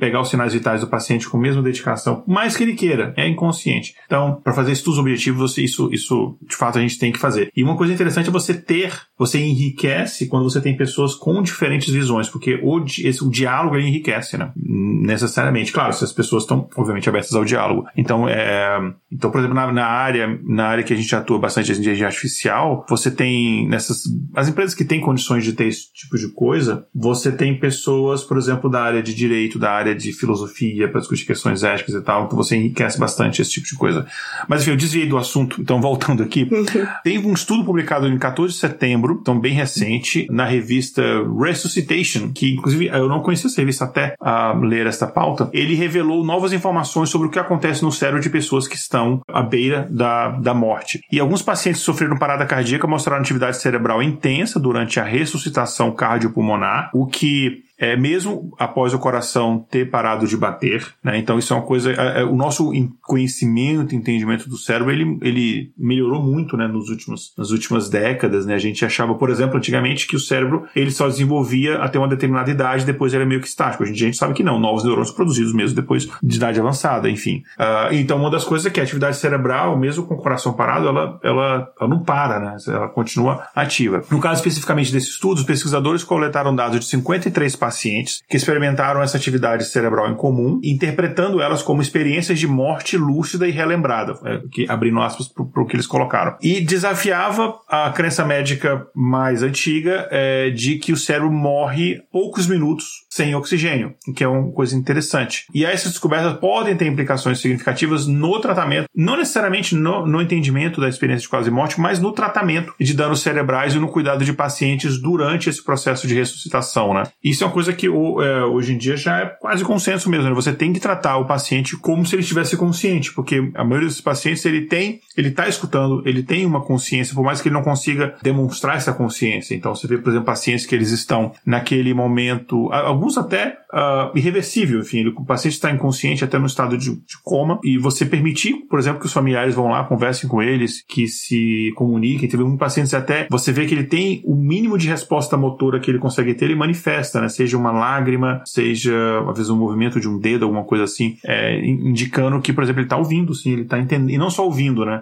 S1: pegar os sinais vitais do paciente com a mesma dedicação, mais que ele queira, é inconsciente. Então, para fazer estudos objetivos, isso, isso de fato a gente tem que fazer. E uma coisa interessante é você ter, você enriquece quando você tem pessoas com diferentes visões, porque o, esse, o diálogo ele enriquece, né? Necessariamente. Claro, se as pessoas estão, obviamente, abertas ao diálogo. Então, é, então por exemplo, na, na, área, na área que a gente atua bastante de inteligência artificial, você tem nessas, as empresas que têm condições de ter esse tipo de coisa, você tem pessoas, por exemplo, da área de direito, da área de filosofia, para discutir questões éticas e tal, então você enriquece bastante esse tipo de coisa. Mas enfim, eu desviei do assunto, então voltando aqui, Teve um estudo publicado em 14 de setembro, então bem recente, na revista Resuscitation, que inclusive eu não conhecia essa revista até a ler esta pauta. Ele revelou novas informações sobre o que acontece no cérebro de pessoas que estão à beira da, da morte. E alguns pacientes que sofreram parada cardíaca mostraram atividade cerebral intensa durante a ressuscitação cardiopulmonar, o que é, mesmo após o coração ter parado de bater, né? Então isso é uma coisa, é, é, o nosso conhecimento, entendimento do cérebro, ele, ele melhorou muito, né? Nos últimos, nas últimas décadas, né? A gente achava, por exemplo, antigamente que o cérebro ele só desenvolvia até uma determinada idade, depois é meio que estático. Hoje em dia a gente sabe que não, novos neurônios produzidos mesmo depois de idade avançada, enfim. Uh, então uma das coisas é que a atividade cerebral, mesmo com o coração parado, ela, ela, ela não para, né? Ela continua ativa. No caso especificamente desse estudo, os pesquisadores coletaram dados de 53 pacientes pacientes que experimentaram essa atividade cerebral em comum, interpretando elas como experiências de morte lúcida e relembrada, é, que abrindo aspas para o que eles colocaram. E desafiava a crença médica mais antiga é, de que o cérebro morre poucos minutos sem oxigênio, que é uma coisa interessante. E essas descobertas podem ter implicações significativas no tratamento, não necessariamente no, no entendimento da experiência de quase morte, mas no tratamento de danos cerebrais e no cuidado de pacientes durante esse processo de ressuscitação, né? Isso é uma coisa que é, hoje em dia já é quase consenso mesmo, né? Você tem que tratar o paciente como se ele estivesse consciente, porque a maioria dos pacientes ele tem, ele está escutando, ele tem uma consciência, por mais que ele não consiga demonstrar essa consciência. Então você vê, por exemplo, pacientes que eles estão naquele momento, alguns até uh, irreversível, enfim, o paciente está inconsciente até no estado de, de, coma e você permitir, por exemplo, que os familiares vão lá, conversem com eles, que se comuniquem. Teve um paciente até você vê que ele tem o mínimo de resposta motora que ele consegue ter, ele manifesta, né? Seja uma lágrima, seja às vezes um movimento de um dedo, alguma coisa assim, é, indicando que, por exemplo, ele está ouvindo, sim, ele está entendendo, e não só ouvindo, né?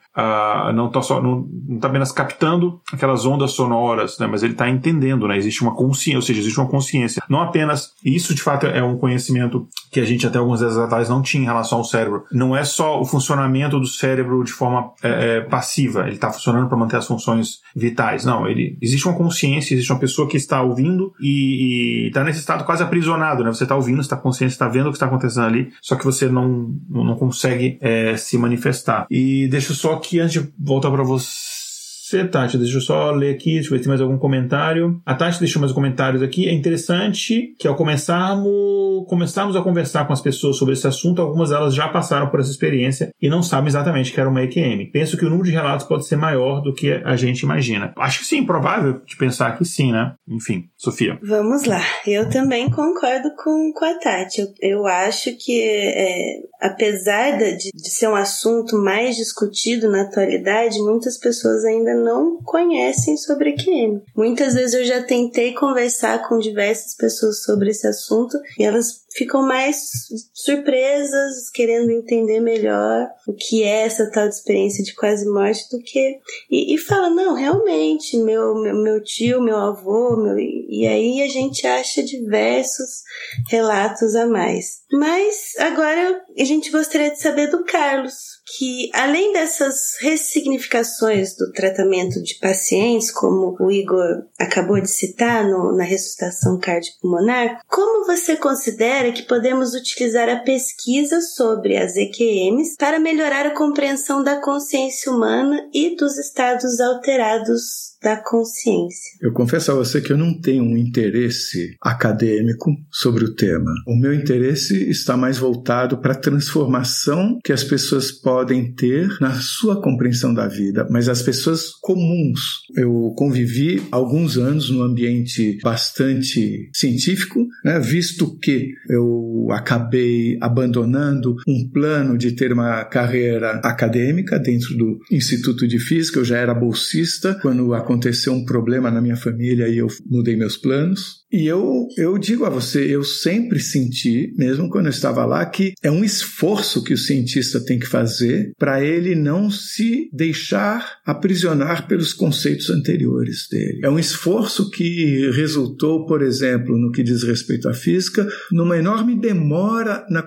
S1: Não está não, não tá apenas captando aquelas ondas sonoras, né, mas ele está entendendo, né, existe uma consciência, ou seja, existe uma consciência. Não apenas isso de fato é um conhecimento que a gente até alguns anos atrás não tinha em relação ao cérebro. Não é só o funcionamento do cérebro de forma é, é, passiva, ele está funcionando para manter as funções vitais. Não, ele existe uma consciência, existe uma pessoa que está ouvindo e está nesse estado quase aprisionado, né? Você está ouvindo, está consciente, está vendo o que está acontecendo ali, só que você não não consegue é, se manifestar. E deixa eu só aqui, antes de voltar para você, Tati, deixa eu só ler aqui, deixa eu ver se tem mais algum comentário. A Tati deixou mais comentários aqui. É interessante que ao começarmos, começarmos a conversar com as pessoas sobre esse assunto, algumas delas já passaram por essa experiência e não sabem exatamente que era uma EQM. Penso que o número de relatos pode ser maior do que a gente imagina. Acho que sim, provável de pensar que sim, né? Enfim, Sofia.
S3: Vamos lá. Eu também concordo com, com a Tati. Eu, eu acho que, é, apesar de, de ser um assunto mais discutido na atualidade, muitas pessoas ainda não conhecem sobre EQM. Muitas vezes eu já tentei conversar com diversas pessoas sobre esse assunto e elas ficam mais surpresas, querendo entender melhor o que é essa tal de experiência de quase morte do que. E, e fala, não, realmente, meu, meu, meu tio, meu avô, meu... e aí a gente acha diversos relatos a mais. Mas agora a gente gostaria de saber do Carlos que, além dessas ressignificações do tratamento de pacientes, como o Igor acabou de citar no, na ressuscitação cardiopulmonar, como você considera que podemos utilizar a pesquisa sobre as EQMs para melhorar a compreensão da consciência humana e dos estados alterados da consciência.
S4: Eu confesso a você que eu não tenho um interesse acadêmico sobre o tema. O meu interesse está mais voltado para a transformação que as pessoas podem ter na sua compreensão da vida, mas as pessoas comuns. Eu convivi alguns anos no ambiente bastante científico, né, visto que eu acabei abandonando um plano de ter uma carreira acadêmica dentro do Instituto de Física. Eu já era bolsista quando a aconteceu um problema na minha família e eu mudei meus planos. E eu, eu digo a você, eu sempre senti, mesmo quando eu estava lá, que é um esforço que o cientista tem que fazer para ele não se deixar aprisionar pelos conceitos anteriores dele. É um esforço que resultou, por exemplo, no que diz respeito à física, numa enorme demora na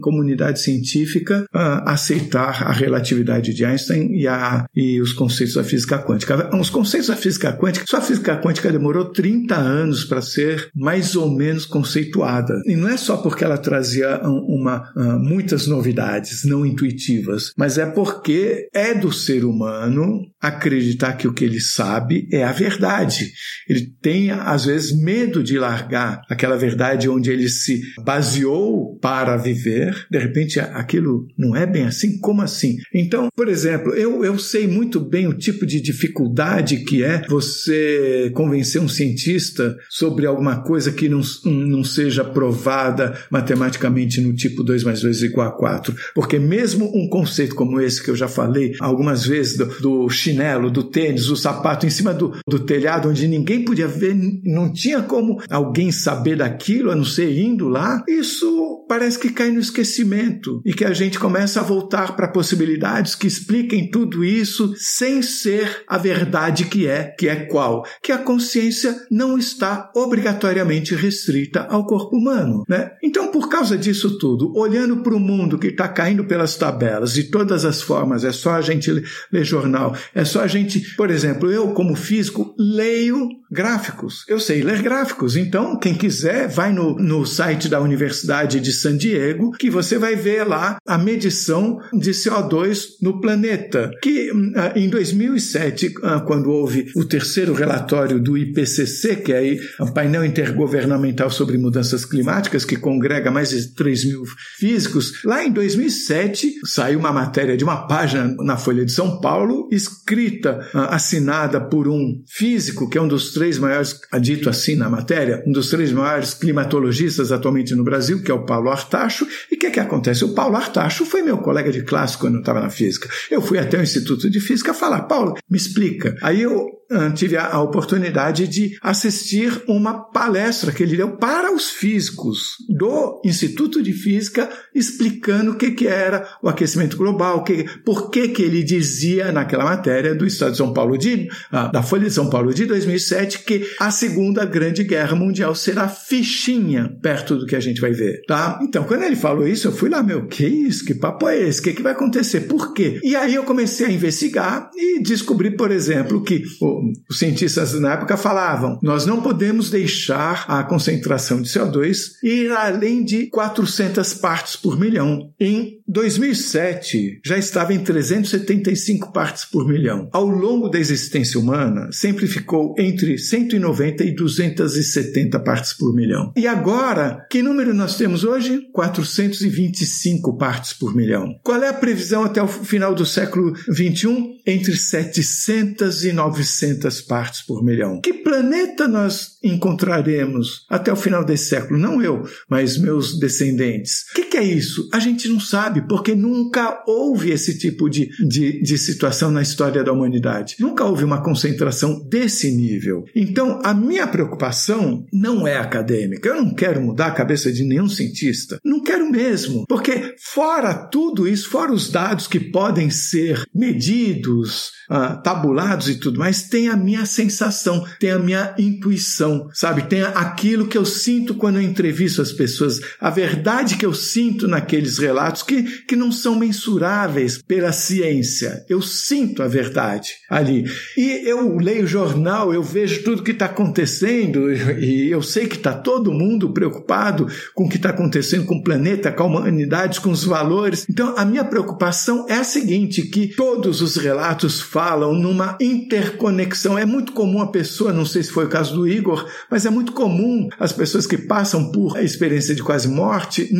S4: comunidade científica a aceitar a relatividade de Einstein e, a, e os conceitos da física quântica. Os conceitos da física quântica, só a física quântica demorou 30 anos para ser mais ou menos conceituada. E não é só porque ela trazia uma, uma, muitas novidades não intuitivas, mas é porque é do ser humano acreditar que o que ele sabe é a verdade. Ele tem, às vezes, medo de largar aquela verdade onde ele se baseou para viver. De repente, aquilo não é bem assim? Como assim? Então, por exemplo, eu, eu sei muito bem o tipo de dificuldade que é você convencer um cientista sobre alguma coisa que não, não seja provada matematicamente no tipo 2 mais 2 igual a 4. Porque mesmo um conceito como esse que eu já falei algumas vezes do, do chinelo, do tênis, o sapato em cima do, do telhado, onde ninguém podia ver, não tinha como alguém saber daquilo, a não ser indo lá, isso parece que cai no esquecimento e que a gente começa a voltar para possibilidades que expliquem tudo isso sem ser a verdade que é, que é qual? Que a consciência não está obrigatoriamente restrita ao corpo humano, né? Então, por causa disso tudo, olhando para o mundo que está caindo pelas tabelas de todas as formas, é só a gente ler jornal, é só a gente, por exemplo, eu como físico leio gráficos, eu sei ler gráficos, então quem quiser vai no, no site da Universidade de San Diego que você vai ver lá a medição de CO2 no planeta, que ah, em 2007, ah, quando houve o terceiro relatório do IPCC, que é o painel intergovernamental sobre mudanças climáticas, que congrega mais de 3 mil físicos, lá em 2007 saiu uma matéria de uma página na Folha de São Paulo, escrita, ah, assinada por um físico, que é um dos três maiores, dito assim na matéria, um dos três maiores climatologistas atualmente no Brasil, que é o Paulo Artacho. E o que, que acontece? O Paulo Artacho foi meu colega de classe quando eu estava na física. Eu fui até o Instituto de Física falar, Paulo, me explica. Aí eu tive a oportunidade de assistir uma palestra que ele deu para os físicos do Instituto de Física, explicando o que, que era o aquecimento global, que, por que, que ele dizia naquela matéria do Estado de São Paulo, de, ah, da Folha de São Paulo de 2007, que a Segunda Grande Guerra Mundial será fichinha perto do que a gente vai ver, tá? Então, quando ele falou isso, eu fui lá, meu, que isso? Que papo é esse? O que, que vai acontecer? Por quê? E aí eu comecei a investigar e descobri, por exemplo, que os cientistas na época falavam: nós não podemos deixar a concentração de CO2 ir além de 400 partes por milhão. Em 2007, já estava em 375 partes por milhão. Ao longo da existência humana, sempre ficou entre 190 e 270 partes por milhão. E agora, que número nós temos hoje? 425 partes por milhão. Qual é a previsão até o final do século 21? Entre 700 e 900 200 partes por milhão. Que planeta nós encontraremos até o final desse século? Não eu, mas meus descendentes. O que, que, é isso? A gente não sabe, porque nunca houve esse tipo de, de, de situação na história da humanidade. Nunca houve uma concentração desse nível. Então, a minha preocupação não é acadêmica. Eu não quero mudar a cabeça de nenhum cientista. Não quero mesmo, porque fora tudo isso, fora os dados que podem ser medidos, uh, tabulados e tudo mais, tem a minha sensação, tem a minha intuição, sabe? Tem aquilo que eu sinto quando eu entrevisto as pessoas, a verdade que eu sinto naqueles relatos que, que não são mensuráveis pela ciência. Eu sinto a verdade ali. E eu leio jornal, eu vejo tudo que está acontecendo e eu sei que está todo mundo preocupado com o que está acontecendo com o planeta, com a humanidade, com os valores. Então, a minha preocupação é a seguinte, que todos os relatos falam numa interconexão. É muito comum a pessoa, não sei se foi o caso do Igor, mas é muito comum as pessoas que passam por a experiência de quase morte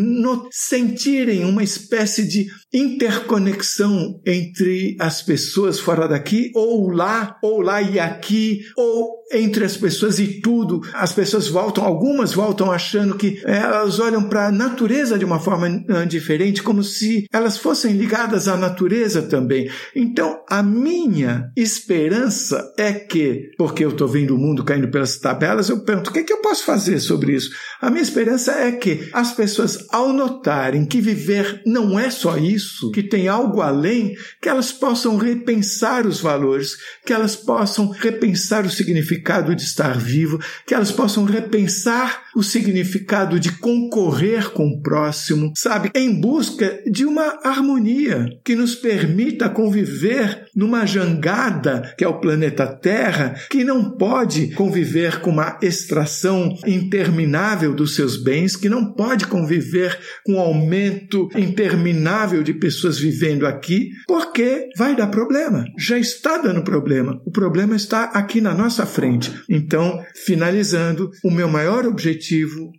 S4: sentirem uma espécie de interconexão entre as pessoas fora daqui, ou lá, ou lá e aqui, ou entre as pessoas e tudo. As pessoas voltam, algumas voltam achando que elas olham para a natureza de uma forma ah, diferente, como se elas fossem ligadas à natureza também. Então, a minha esperança é que, porque eu estou vendo o mundo caindo pelas tabelas, eu pergunto: o que, é que eu posso fazer sobre isso? A minha esperança é que as pessoas, ao notarem que viver não é só isso, que tem algo além, que elas possam repensar os valores, que elas possam repensar o significado de estar vivo, que elas possam repensar o significado de concorrer com o próximo, sabe, em busca de uma harmonia que nos permita conviver numa jangada que é o planeta Terra, que não pode conviver com uma extração interminável dos seus bens, que não pode conviver com um aumento interminável de pessoas vivendo aqui, porque vai dar problema. Já está dando problema. O problema está aqui na nossa frente. Então, finalizando, o meu maior objetivo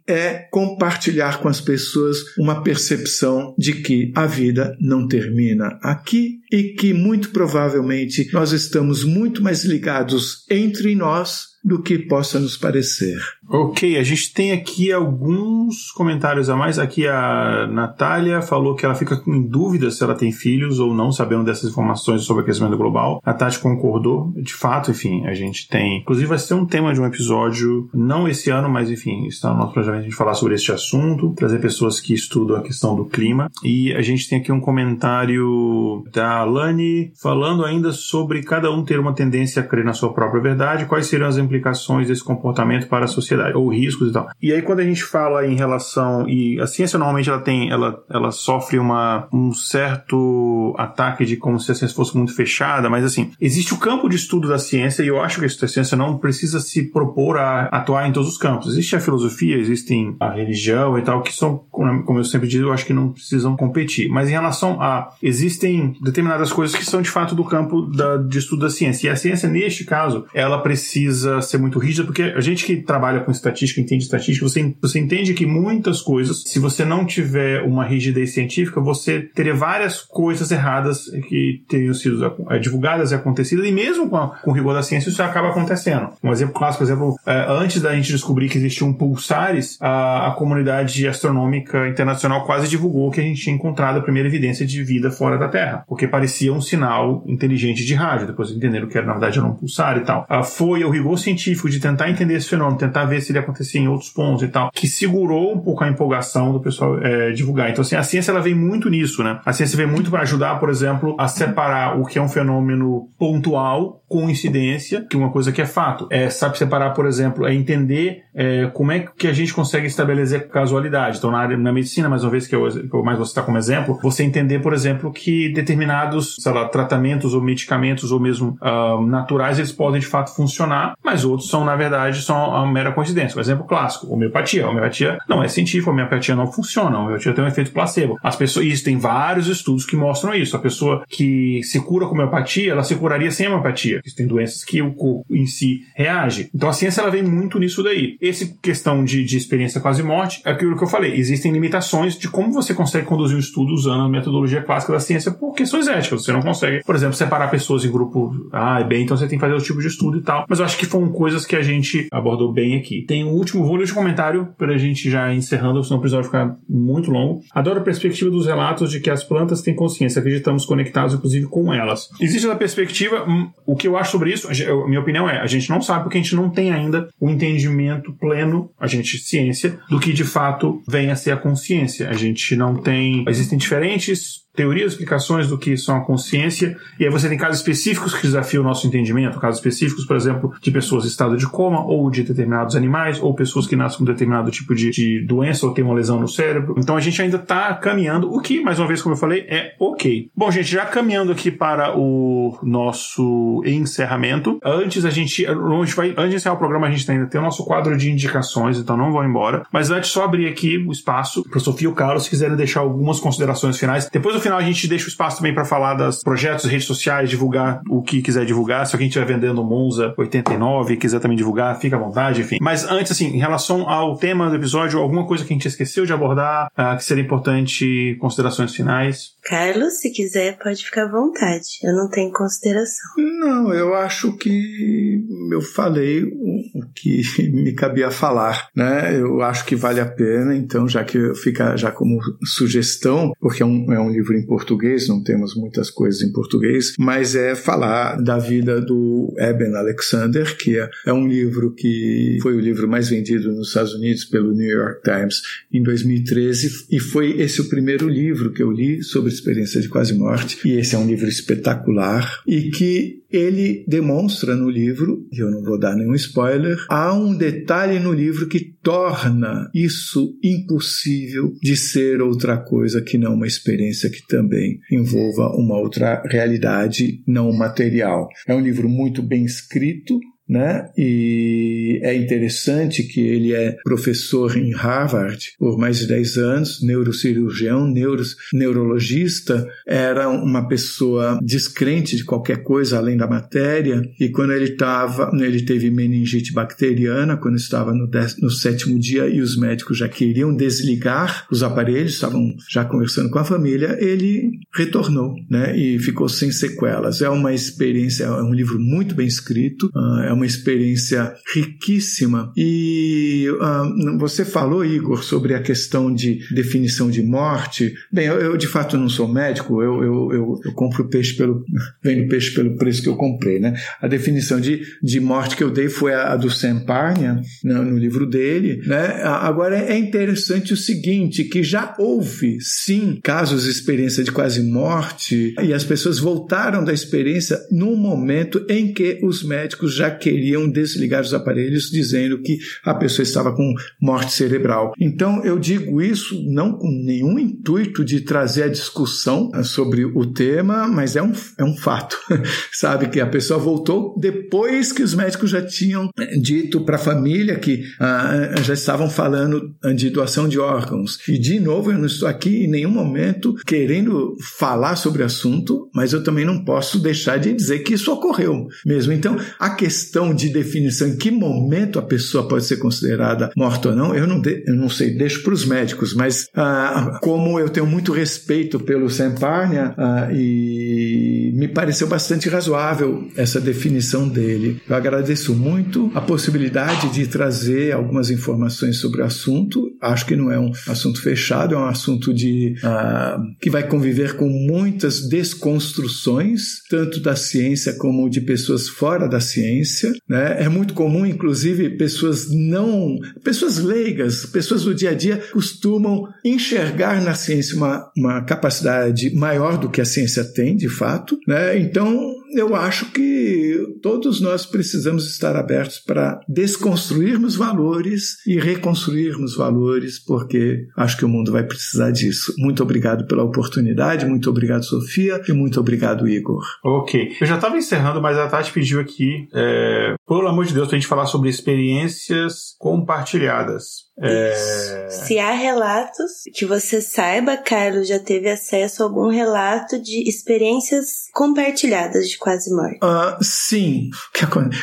S4: é compartilhar com as pessoas uma percepção de que a vida não termina aqui e que muito provavelmente nós estamos muito mais ligados entre nós do que possa nos parecer.
S1: Ok, a gente tem aqui alguns comentários a mais. Aqui a Natália falou que ela fica em dúvida se ela tem filhos ou não, sabendo dessas informações sobre aquecimento global. A Tati concordou. De fato, enfim, a gente tem. Inclusive, vai ser um tema de um episódio, não esse ano, mas enfim, está no nosso a gente falar sobre este assunto, trazer pessoas que estudam a questão do clima. E a gente tem aqui um comentário da Alane falando ainda sobre cada um ter uma tendência a crer na sua própria verdade, quais seriam as implicações desse comportamento para a sociedade, ou riscos e tal. E aí, quando a gente fala em relação. E a ciência normalmente ela tem. Ela, ela sofre uma, um certo ataque de como se a ciência fosse muito fechada, mas assim, existe o campo de estudo da ciência, e eu acho que a ciência não precisa se propor a atuar em todos os campos. Existe a filosofia, existem a religião e tal, que são, como eu sempre digo, eu acho que não precisam competir. Mas em relação a. Existem determinadas coisas que são de fato do campo da, de estudo da ciência. E a ciência, neste caso, ela precisa ser muito rígida, porque a gente que trabalha com estatística, entende estatística, você, você entende que muitas coisas, se você não tiver uma rigidez científica, você teria várias coisas erradas que teriam sido é, divulgadas e acontecidas, e mesmo com, a, com o rigor da ciência, isso acaba acontecendo. Um exemplo clássico, por exemplo, é, antes da gente descobrir que existiam pulsares, a, a comunidade astronômica internacional quase divulgou que a gente tinha encontrado a primeira evidência de vida fora da Terra, porque parecia um sinal inteligente de rádio. Depois entenderam que era, na verdade, era um pulsar e tal. Ah, foi o rigor científico de tentar entender esse fenômeno, tentar ver se ele acontecia em outros pontos e tal, que segurou um pouco a empolgação do pessoal é, divulgar. Então, assim, a ciência ela vem muito nisso, né? A ciência vem muito para ajudar, por exemplo, a separar o que é um fenômeno pontual, coincidência, que é uma coisa que é fato. É, sabe separar, por exemplo, é entender é, como é que a gente consegue estabelecer casualidade. Então, na área na medicina, mais uma vez, que eu, que eu mais vou citar como exemplo, você entender, por exemplo, que determinados, lá, tratamentos ou medicamentos ou mesmo uh, naturais, eles podem de fato funcionar, mas outros são, na verdade, são uma mera coincidência. Um exemplo clássico, homeopatia. A homeopatia não é científica, a homeopatia não funciona, a homeopatia tem um efeito placebo. As pessoas, isso tem vários estudos que mostram isso. A pessoa que se cura com homeopatia, ela se curaria sem homeopatia. Tem doenças que o corpo em si reage. Então a ciência ela vem muito nisso daí. Esse questão de, de experiência quase morte é aquilo que eu falei. Existem limitações de como você consegue conduzir um estudo usando a metodologia clássica da ciência por questões éticas. Você não consegue, por exemplo, separar pessoas em grupo A e B, então você tem que fazer outro tipo de estudo e tal. Mas eu acho que foram coisas que a gente abordou bem aqui. Tem um último, vou de comentário para a gente já encerrando, senão o episódio ficar muito longo. Adoro a perspectiva dos relatos de que as plantas têm consciência, acreditamos conectados inclusive com elas. Existe essa perspectiva, hum, o que eu acho sobre isso, a minha opinião é, a gente não sabe porque a gente não tem ainda o entendimento pleno, a gente ciência, do que de fato vem a ser a consciência. A gente não tem, existem diferentes teorias, explicações do que são a consciência, e aí você tem casos específicos que desafiam o nosso entendimento, casos específicos, por exemplo, de pessoas em estado de coma, ou de determinados animais, ou pessoas que nascem com determinado tipo de, de doença ou têm uma lesão no cérebro. Então a gente ainda está caminhando, o que, mais uma vez, como eu falei, é ok. Bom, gente, já caminhando aqui para o nosso encerramento, antes a gente, a gente vai, antes de encerrar o programa, a gente ainda tem o nosso quadro de indicações, então não vão embora, mas antes só abrir aqui o espaço para Sofia e o Carlos, se quiserem deixar algumas considerações finais. Depois final a gente deixa o espaço também para falar dos projetos, redes sociais, divulgar o que quiser divulgar. Se alguém estiver vendendo Monza 89 e quiser também divulgar, fica à vontade, enfim. Mas antes, assim, em relação ao tema do episódio, alguma coisa que a gente esqueceu de abordar, uh, que seria importante, considerações finais?
S3: Carlos, se quiser, pode ficar à vontade. Eu não tenho consideração.
S4: Não, eu acho que eu falei o que me cabia falar, né? Eu acho que vale a pena, então, já que fica já como sugestão, porque é um, é um livro em português, não temos muitas coisas em português, mas é falar da vida do Eben Alexander, que é, é um livro que foi o livro mais vendido nos Estados Unidos pelo New York Times em 2013, e foi esse o primeiro livro que eu li sobre experiência de quase morte, e esse é um livro espetacular e que ele demonstra no livro, e eu não vou dar nenhum spoiler, há um detalhe no livro que torna isso impossível de ser outra coisa que não uma experiência que que também envolva uma outra realidade não material. É um livro muito bem escrito, né? E é interessante que ele é professor em Harvard por mais de 10 anos, neurocirurgião, neuro, neurologista, era uma pessoa descrente de qualquer coisa além da matéria, e quando ele estava, ele teve meningite bacteriana, quando estava no, décimo, no sétimo dia e os médicos já queriam desligar os aparelhos, estavam já conversando com a família, ele retornou, né? E ficou sem sequelas. É uma experiência, é um livro muito bem escrito, ah, é uma uma experiência riquíssima. E uh, você falou, Igor, sobre a questão de definição de morte. Bem, eu, eu de fato não sou médico, eu, eu, eu, eu, compro peixe pelo. vendo peixe pelo preço que eu comprei, né? A definição de, de morte que eu dei foi a, a do Sam Parnia, no, no livro dele, né? Agora é interessante o seguinte: que já houve, sim, casos de experiência de quase morte, e as pessoas voltaram da experiência no momento em que os médicos já queriam queriam desligar os aparelhos dizendo que a pessoa estava com morte cerebral. Então eu digo isso não com nenhum intuito de trazer a discussão sobre o tema, mas é um, é um fato. Sabe que a pessoa voltou depois que os médicos já tinham dito para a família que ah, já estavam falando de doação de órgãos. E de novo, eu não estou aqui em nenhum momento querendo falar sobre o assunto, mas eu também não posso deixar de dizer que isso ocorreu mesmo. Então, a questão questão de definição em que momento a pessoa pode ser considerada morta ou não, eu não, de, eu não sei, deixo para os médicos, mas ah, como eu tenho muito respeito pelo Semparnia ah, e me pareceu bastante razoável essa definição dele. Eu agradeço muito a possibilidade de trazer algumas informações sobre o assunto. Acho que não é um assunto fechado, é um assunto de ah, que vai conviver com muitas desconstruções, tanto da ciência como de pessoas fora da ciência. Né? É muito comum, inclusive, pessoas não, pessoas leigas, pessoas do dia a dia costumam enxergar na ciência uma, uma capacidade maior do que a ciência tem, de fato. Né? Então, eu acho que todos nós precisamos estar abertos para desconstruirmos valores e reconstruirmos valores, porque acho que o mundo vai precisar disso. Muito obrigado pela oportunidade, muito obrigado, Sofia, e muito obrigado, Igor.
S1: Ok. Eu já estava encerrando, mas a Tati pediu aqui, é, pelo amor de Deus, para a gente falar sobre experiências compartilhadas.
S3: É... Se há relatos que você saiba, Carlos já teve acesso a algum relato de experiências compartilhadas de quase morte.
S4: Uh, sim,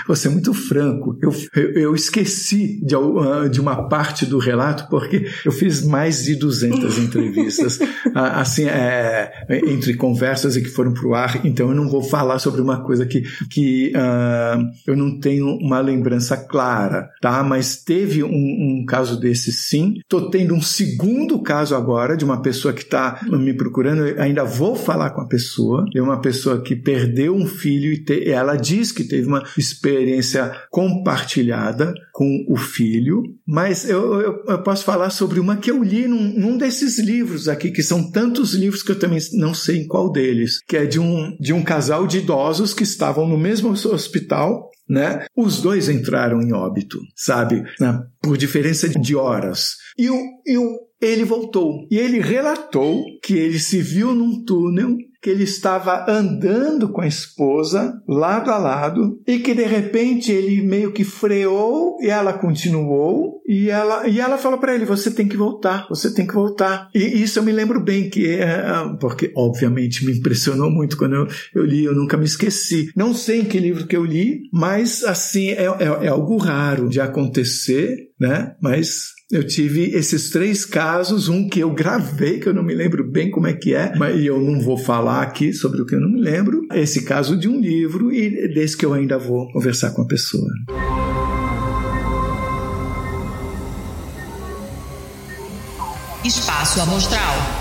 S4: vou ser muito franco. Eu, eu, eu esqueci de, uh, de, uma parte do relato porque eu fiz mais de 200 entrevistas, uh, assim, é, entre conversas e que foram para o ar. Então eu não vou falar sobre uma coisa que, que eu não tenho uma lembrança clara, tá? Mas teve um, um caso desse sim. Estou tendo um segundo caso agora de uma pessoa que está me procurando. Eu ainda vou falar com a pessoa. É uma pessoa que perdeu um filho e te, ela diz que teve uma experiência compartilhada com o filho. Mas eu, eu, eu posso falar sobre uma que eu li num, num, desses livros aqui, que são tantos livros que eu também não sei em qual deles, que é de um, de um casal de idosos que estavam no mesmo hospital né? Os dois entraram em óbito, sabe? Né? Por diferença de horas. E, o, e o, ele voltou. E ele relatou que ele se viu num túnel que ele estava andando com a esposa lado a lado e que de repente ele meio que freou e ela continuou e ela e ela falou para ele você tem que voltar você tem que voltar. E isso eu me lembro bem que é porque obviamente me impressionou muito quando eu, eu li eu nunca me esqueci. Não sei em que livro que eu li mas assim é, é, é algo raro de acontecer né? Mas eu tive esses três casos, um que eu gravei, que eu não me lembro bem como é que é, mas eu não vou falar aqui sobre o que eu não me lembro. Esse caso de um livro e desse que eu ainda vou conversar com a pessoa.
S5: Espaço Amostral.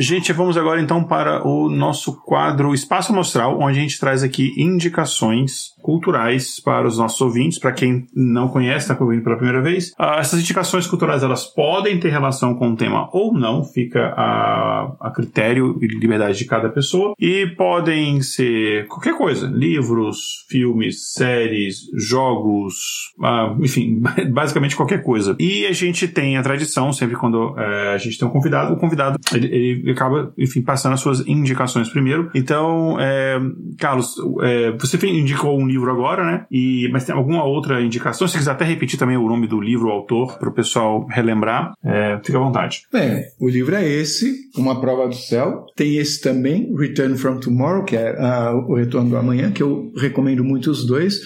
S1: Gente, vamos agora então para o nosso quadro Espaço Mostral, onde a gente traz aqui indicações culturais para os nossos ouvintes, para quem não conhece, está ouvindo pela primeira vez. Uh, essas indicações culturais elas podem ter relação com o tema ou não, fica a, a critério e liberdade de cada pessoa, e podem ser qualquer coisa: livros, filmes, séries, jogos, uh, enfim, basicamente qualquer coisa. E a gente tem a tradição, sempre quando uh, a gente tem um convidado, o convidado ele, ele, acaba, enfim, passando as suas indicações primeiro. Então, é, Carlos, é, você indicou um livro agora, né? E, mas tem alguma outra indicação? Se quiser até repetir também o nome do livro, o autor, para o pessoal relembrar, é, fica à vontade.
S4: Bem, o livro é esse, Uma Prova do Céu. Tem esse também, Return from Tomorrow, que é uh, o Retorno do Amanhã, que eu recomendo muito os dois.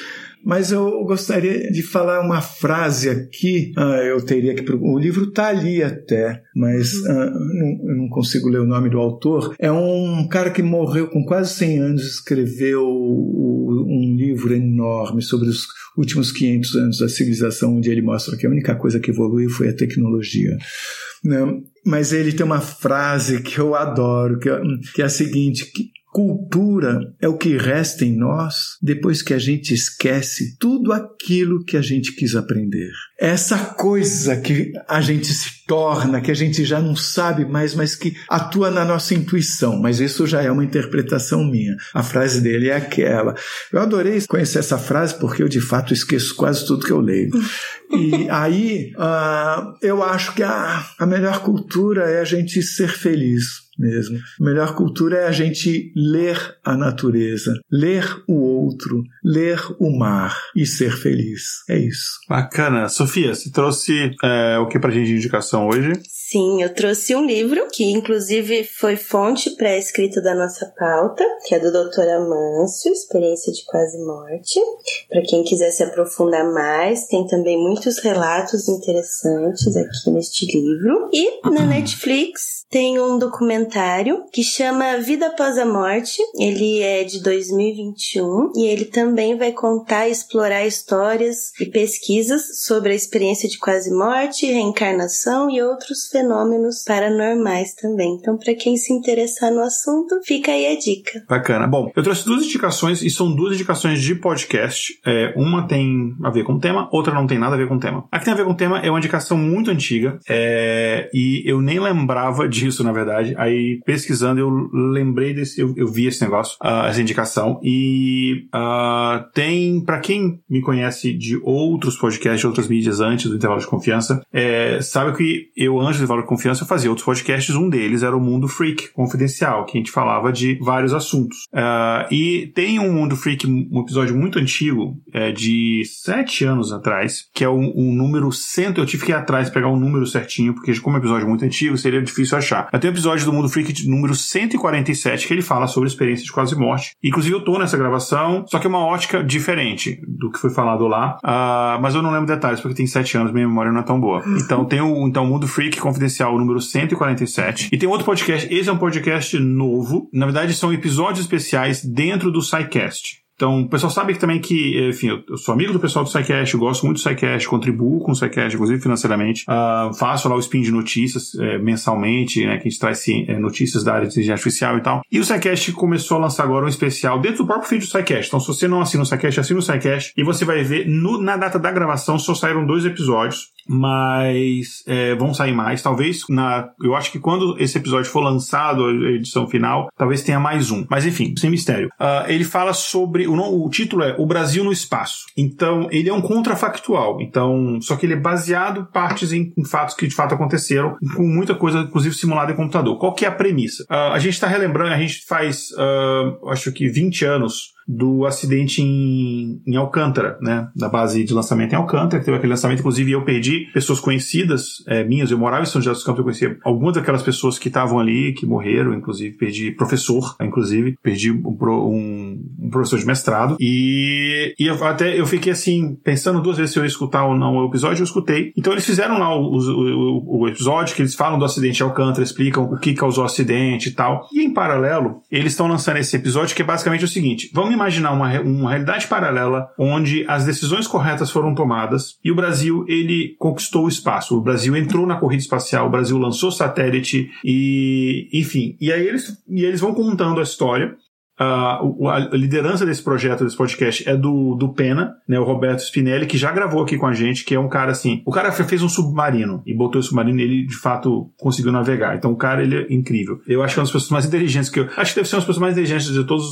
S4: Mas eu gostaria de falar uma frase aqui. Ah, eu teria que. O livro está ali até, mas uhum. ah, não, eu não consigo ler o nome do autor. É um cara que morreu com quase 100 anos, escreveu um livro enorme sobre os últimos 500 anos da civilização, onde ele mostra que a única coisa que evoluiu foi a tecnologia. Né? Mas ele tem uma frase que eu adoro, que é, que é a seguinte: que Cultura é o que resta em nós depois que a gente esquece tudo aquilo que a gente quis aprender. Essa coisa que a gente se torna, que a gente já não sabe mais, mas que atua na nossa intuição. Mas isso já é uma interpretação minha. A frase dele é aquela. Eu adorei conhecer essa frase porque eu de fato esqueço quase tudo que eu leio. E aí uh, eu acho que a, a melhor cultura é a gente ser feliz mesmo. A melhor cultura é a gente ler a natureza, ler o outro, ler o mar e ser feliz. É isso.
S1: Bacana. Sofia, você trouxe é, o que pra gente de indicação hoje?
S3: Sim, eu trouxe um livro que inclusive foi fonte para a escrita da nossa pauta, que é do Dr. Amâncio, Experiência de Quase Morte. Para quem quiser se aprofundar mais, tem também muitos relatos interessantes aqui neste livro. E na Netflix tem um documentário que chama Vida Após a Morte. Ele é de 2021 e ele também vai contar e explorar histórias e pesquisas sobre a experiência de quase morte, reencarnação e outros fenômenos fenômenos paranormais também. Então, para quem se interessar no assunto, fica aí a dica.
S1: Bacana. Bom, eu trouxe duas indicações e são duas indicações de podcast. É, uma tem a ver com o tema, outra não tem nada a ver com o tema. A que tem a ver com o tema é uma indicação muito antiga é, e eu nem lembrava disso, na verdade. Aí, pesquisando, eu lembrei desse, eu, eu vi esse negócio, uh, essa indicação. E uh, tem, para quem me conhece de outros podcasts, de outras mídias antes do intervalo de confiança, é, sabe que eu, antes Valor Confiança, eu fazia outros podcasts. Um deles era o Mundo Freak Confidencial, que a gente falava de vários assuntos. Uh, e tem um Mundo Freak, um episódio muito antigo, é, de sete anos atrás, que é o um, um número cento. Eu tive que ir atrás pegar o um número certinho, porque como é um episódio muito antigo, seria difícil achar. Tem um episódio do Mundo Freak de número 147 que ele fala sobre experiência de quase morte. Inclusive, eu tô nessa gravação, só que é uma ótica diferente do que foi falado lá. Uh, mas eu não lembro detalhes, porque tem sete anos, minha memória não é tão boa. Então tem o então, Mundo Freak Confidencial Confidencial número 147. E tem outro podcast, esse é um podcast novo. Na verdade, são episódios especiais dentro do SciCast. Então, o pessoal sabe que também que, enfim, eu sou amigo do pessoal do SciCast, gosto muito do SciCast, contribuo com o SciCast, inclusive financeiramente. Uh, faço lá o spin de notícias é, mensalmente, né, que a gente traz sim, é, notícias da área de inteligência artificial e tal. E o SciCast começou a lançar agora um especial dentro do próprio feed do SciCast. Então, se você não assina o SciCast, assina o SciCast e você vai ver no, na data da gravação só saíram dois episódios mas é, vão sair mais. Talvez na. Eu acho que quando esse episódio for lançado, a edição final, talvez tenha mais um. Mas enfim, sem mistério. Uh, ele fala sobre. O, o título é O Brasil no Espaço. Então, ele é um contrafactual. Então, só que ele é baseado partes em, em fatos que de fato aconteceram, com muita coisa, inclusive simulada em computador. Qual que é a premissa? Uh, a gente está relembrando, a gente faz, uh, acho que 20 anos do acidente em, em Alcântara, né? Da base de lançamento em Alcântara, que teve aquele lançamento, inclusive eu perdi pessoas conhecidas é, minhas, eu morava em São José dos Campos, eu conhecia algumas daquelas pessoas que estavam ali, que morreram, inclusive perdi professor, inclusive, perdi um, um, um professor de mestrado, e, e eu, até eu fiquei assim, pensando duas vezes se eu ia escutar ou não o episódio, eu escutei. Então eles fizeram lá o, o, o episódio, que eles falam do acidente em Alcântara, explicam o que causou o acidente e tal, e em paralelo, eles estão lançando esse episódio que é basicamente o seguinte, vamos vamos imaginar uma, uma realidade paralela onde as decisões corretas foram tomadas e o Brasil ele conquistou o espaço. O Brasil entrou na corrida espacial, o Brasil lançou satélite e, enfim, e aí eles, e eles vão contando a história Uh, a liderança desse projeto, desse podcast, é do, do Pena, né, o Roberto Spinelli, que já gravou aqui com a gente, que é um cara assim. O cara fez um submarino e botou o submarino e ele de fato conseguiu navegar. Então o cara ele é incrível. Eu acho que é uma das pessoas mais inteligentes que eu. Acho que deve ser uma das pessoas mais inteligentes de todos,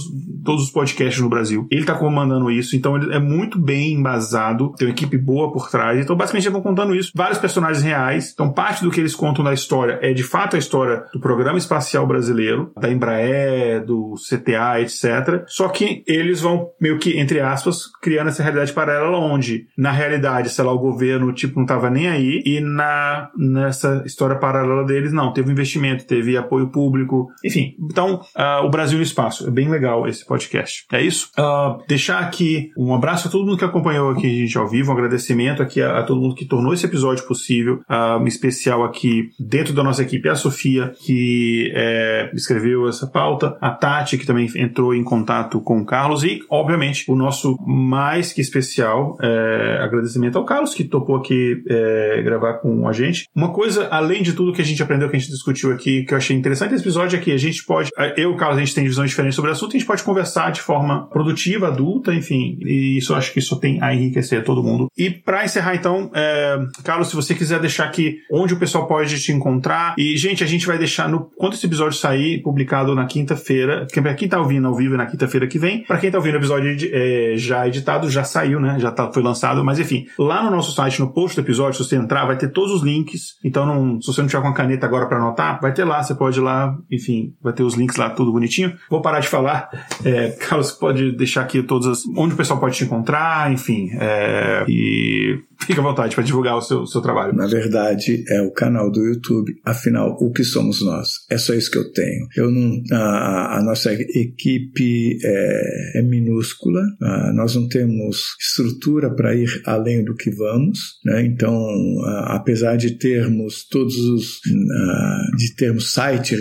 S1: todos os podcasts no Brasil. Ele tá comandando isso, então ele é muito bem embasado, tem uma equipe boa por trás. Então basicamente eles vão contando isso. Vários personagens reais. Então parte do que eles contam da história é de fato a história do programa espacial brasileiro, da Embraer, do CTA etc. Só que eles vão meio que, entre aspas, criando essa realidade paralela onde, na realidade, sei lá, o governo tipo não tava nem aí e na nessa história paralela deles não, teve investimento, teve apoio público, enfim. Então, uh, o Brasil no espaço, é bem legal esse podcast. É isso. Uh, deixar aqui um abraço a todo mundo que acompanhou aqui a gente ao vivo, um agradecimento aqui a, a todo mundo que tornou esse episódio possível, uh, um especial aqui dentro da nossa equipe, a Sofia, que é, escreveu essa pauta, a Tati, que também entrou em contato com o Carlos e, obviamente, o nosso mais que especial é, agradecimento ao Carlos, que topou aqui é, gravar com a gente. Uma coisa, além de tudo que a gente aprendeu, que a gente discutiu aqui, que eu achei interessante nesse episódio é que a gente pode, eu e o Carlos, a gente tem visões diferentes sobre o assunto, a gente pode conversar de forma produtiva, adulta, enfim, e isso acho que isso tem a enriquecer todo mundo. E para encerrar, então, é, Carlos, se você quiser deixar aqui onde o pessoal pode te encontrar, e, gente, a gente vai deixar no, quando esse episódio sair, publicado na quinta-feira, quem tá ouvindo ao vivo na quinta-feira que vem. Para quem tá ouvindo o episódio é, já editado, já saiu, né? Já tá, foi lançado, mas enfim, lá no nosso site, no post do episódio, se você entrar, vai ter todos os links. Então, não, se você não tiver com a caneta agora para anotar, vai ter lá, você pode ir lá, enfim, vai ter os links lá, tudo bonitinho. Vou parar de falar. É, Carlos, pode deixar aqui todas as, onde o pessoal pode te encontrar, enfim. É, e fica à vontade para divulgar o seu, seu trabalho.
S4: Na verdade, é o canal do YouTube. Afinal, o que somos nós? É só isso que eu tenho. Eu não, a, a nossa equipe é, é minúscula. A, nós não temos estrutura para ir além do que vamos. Né? Então, a, apesar de termos todos os, de termos site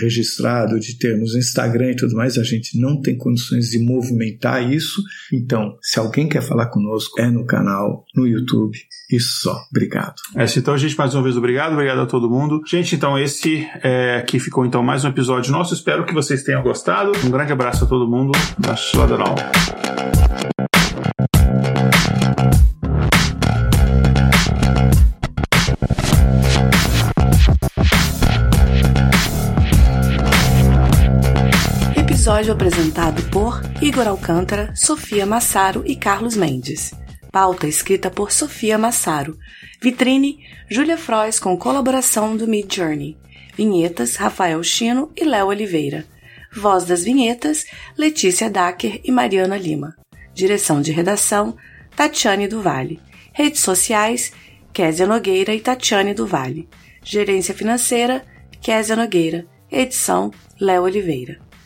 S4: registrado, de termos Instagram e tudo mais, a gente não tem condições de movimentar isso. Então, se alguém quer falar conosco, é no canal, no YouTube YouTube e só. Obrigado.
S1: É, então, gente, mais uma vez, obrigado. Obrigado a todo mundo. Gente, então, esse é, aqui ficou então mais um episódio nosso. Espero que vocês tenham gostado. Um grande abraço a todo mundo. Da Sladeral.
S2: Episódio apresentado por Igor Alcântara, Sofia Massaro e Carlos Mendes. Pauta escrita por Sofia Massaro. Vitrine, Júlia Frois com colaboração do Mid Journey. Vinhetas, Rafael Chino e Léo Oliveira. Voz das vinhetas, Letícia Dacker e Mariana Lima. Direção de redação, Tatiane do Vale. Redes sociais, Késia Nogueira e Tatiane do Vale. Gerência financeira, Késia Nogueira. Edição, Léo Oliveira.